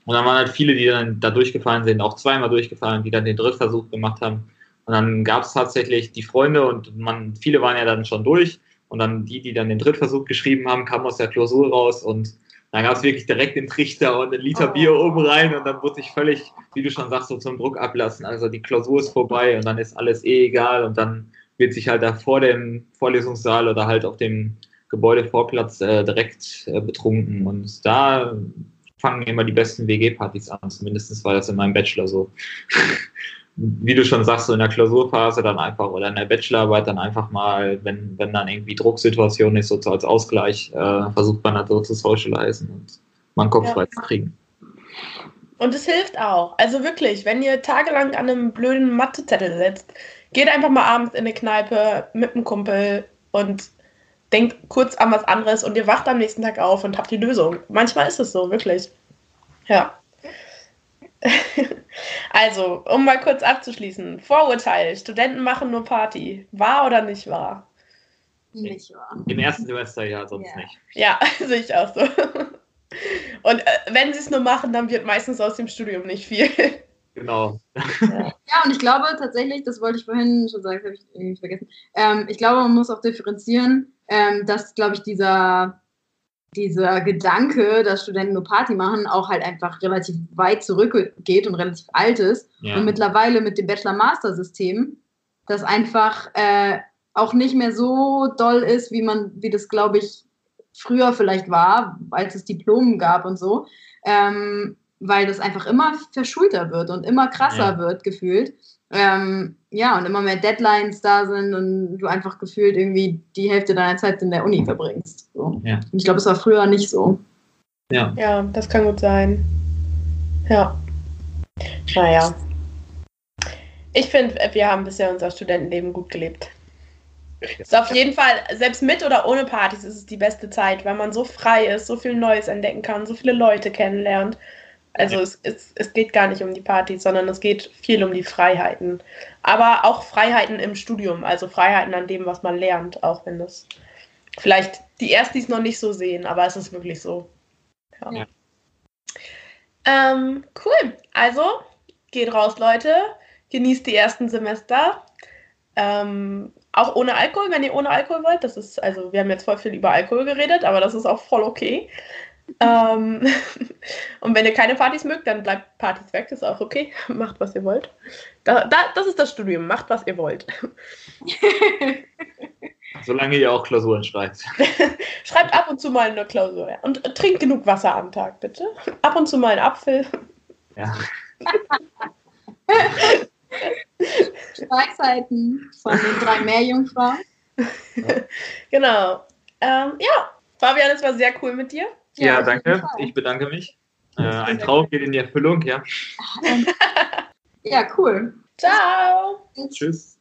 S2: Und dann waren halt viele, die dann da durchgefallen sind, auch zweimal durchgefallen, die dann den Drittversuch gemacht haben. Und dann gab es tatsächlich die Freunde und man, viele waren ja dann schon durch. Und dann die, die dann den Drittversuch geschrieben haben, kamen aus der Klausur raus und dann gab es wirklich direkt den Trichter und einen Liter oh. Bier oben rein und dann wurde ich völlig, wie du schon sagst, so zum Druck ablassen. Also die Klausur ist vorbei und dann ist alles eh egal und dann wird sich halt da vor dem Vorlesungssaal oder halt auf dem Gebäudevorplatz äh, direkt äh, betrunken und da fangen immer die besten WG-Partys an. Zumindest war das in meinem Bachelor so. [laughs] wie du schon sagst, so in der Klausurphase dann einfach oder in der Bachelorarbeit dann einfach mal, wenn, wenn dann irgendwie Drucksituation ist, so als Ausgleich, äh, versucht man halt so zu socialisen und mal einen Kopf ja. frei zu kriegen.
S1: Und es hilft auch. Also wirklich, wenn ihr tagelang an einem blöden Mathezettel sitzt, geht einfach mal abends in eine Kneipe mit einem Kumpel und denkt kurz an was anderes und ihr wacht am nächsten Tag auf und habt die Lösung. Manchmal ist es so, wirklich. Ja. [laughs] Also, um mal kurz abzuschließen. Vorurteil, Studenten machen nur Party. Wahr oder nicht wahr?
S3: Nicht wahr.
S2: Im ersten Semester ja, sonst
S1: ja.
S2: nicht.
S1: Ja, [laughs] sehe ich auch so. Und äh, wenn sie es nur machen, dann wird meistens aus dem Studium nicht viel. [laughs]
S2: Genau.
S3: Ja. ja, und ich glaube tatsächlich, das wollte ich vorhin schon sagen, das habe ich irgendwie vergessen. Ähm, ich glaube, man muss auch differenzieren, ähm, dass, glaube ich, dieser dieser Gedanke, dass Studenten nur Party machen, auch halt einfach relativ weit zurückgeht und relativ alt ist. Ja. Und mittlerweile mit dem Bachelor-Master-System, das einfach äh, auch nicht mehr so doll ist, wie man, wie das, glaube ich, früher vielleicht war, als es Diplomen gab und so. Ähm, weil das einfach immer verschulter wird und immer krasser ja. wird, gefühlt. Ähm, ja, und immer mehr Deadlines da sind und du einfach gefühlt irgendwie die Hälfte deiner Zeit in der Uni verbringst. So. Ja. Und ich glaube, es war früher nicht so.
S1: Ja. Ja, das kann gut sein. Ja. Naja. Ich finde, wir haben bisher unser Studentenleben gut gelebt. Ist auf jeden Fall, selbst mit oder ohne Partys ist es die beste Zeit, weil man so frei ist, so viel Neues entdecken kann, so viele Leute kennenlernt also ja. es, es, es geht gar nicht um die Partys, sondern es geht viel um die Freiheiten. Aber auch Freiheiten im Studium, also Freiheiten an dem, was man lernt, auch wenn das vielleicht die Erstis noch nicht so sehen, aber es ist wirklich so. Ja. ja. Ähm, cool. Also, geht raus, Leute. Genießt die ersten Semester. Ähm, auch ohne Alkohol, wenn ihr ohne Alkohol wollt. Das ist, also, wir haben jetzt voll viel über Alkohol geredet, aber das ist auch voll okay ähm, [laughs] und wenn ihr keine Partys mögt, dann bleibt Partys weg, das ist auch okay. [laughs] Macht, was ihr wollt. Da, da, das ist das Studium, macht, was ihr wollt. [laughs]
S2: Solange ihr auch Klausuren schreibt.
S1: Schreibt ab und zu mal eine Klausur. Ja. Und äh, trinkt genug Wasser am Tag, bitte. Ab und zu mal einen Apfel.
S2: Ja.
S3: Weisheiten von den drei Meerjungfrauen.
S1: Genau. Ähm, ja, Fabian, es war sehr cool mit dir.
S2: Ja,
S3: jeden
S2: danke. Ich bedanke mich. Äh, ein Traum geht in die Erfüllung, ja. [laughs]
S3: Ja, cool.
S1: Ciao.
S2: Tschüss.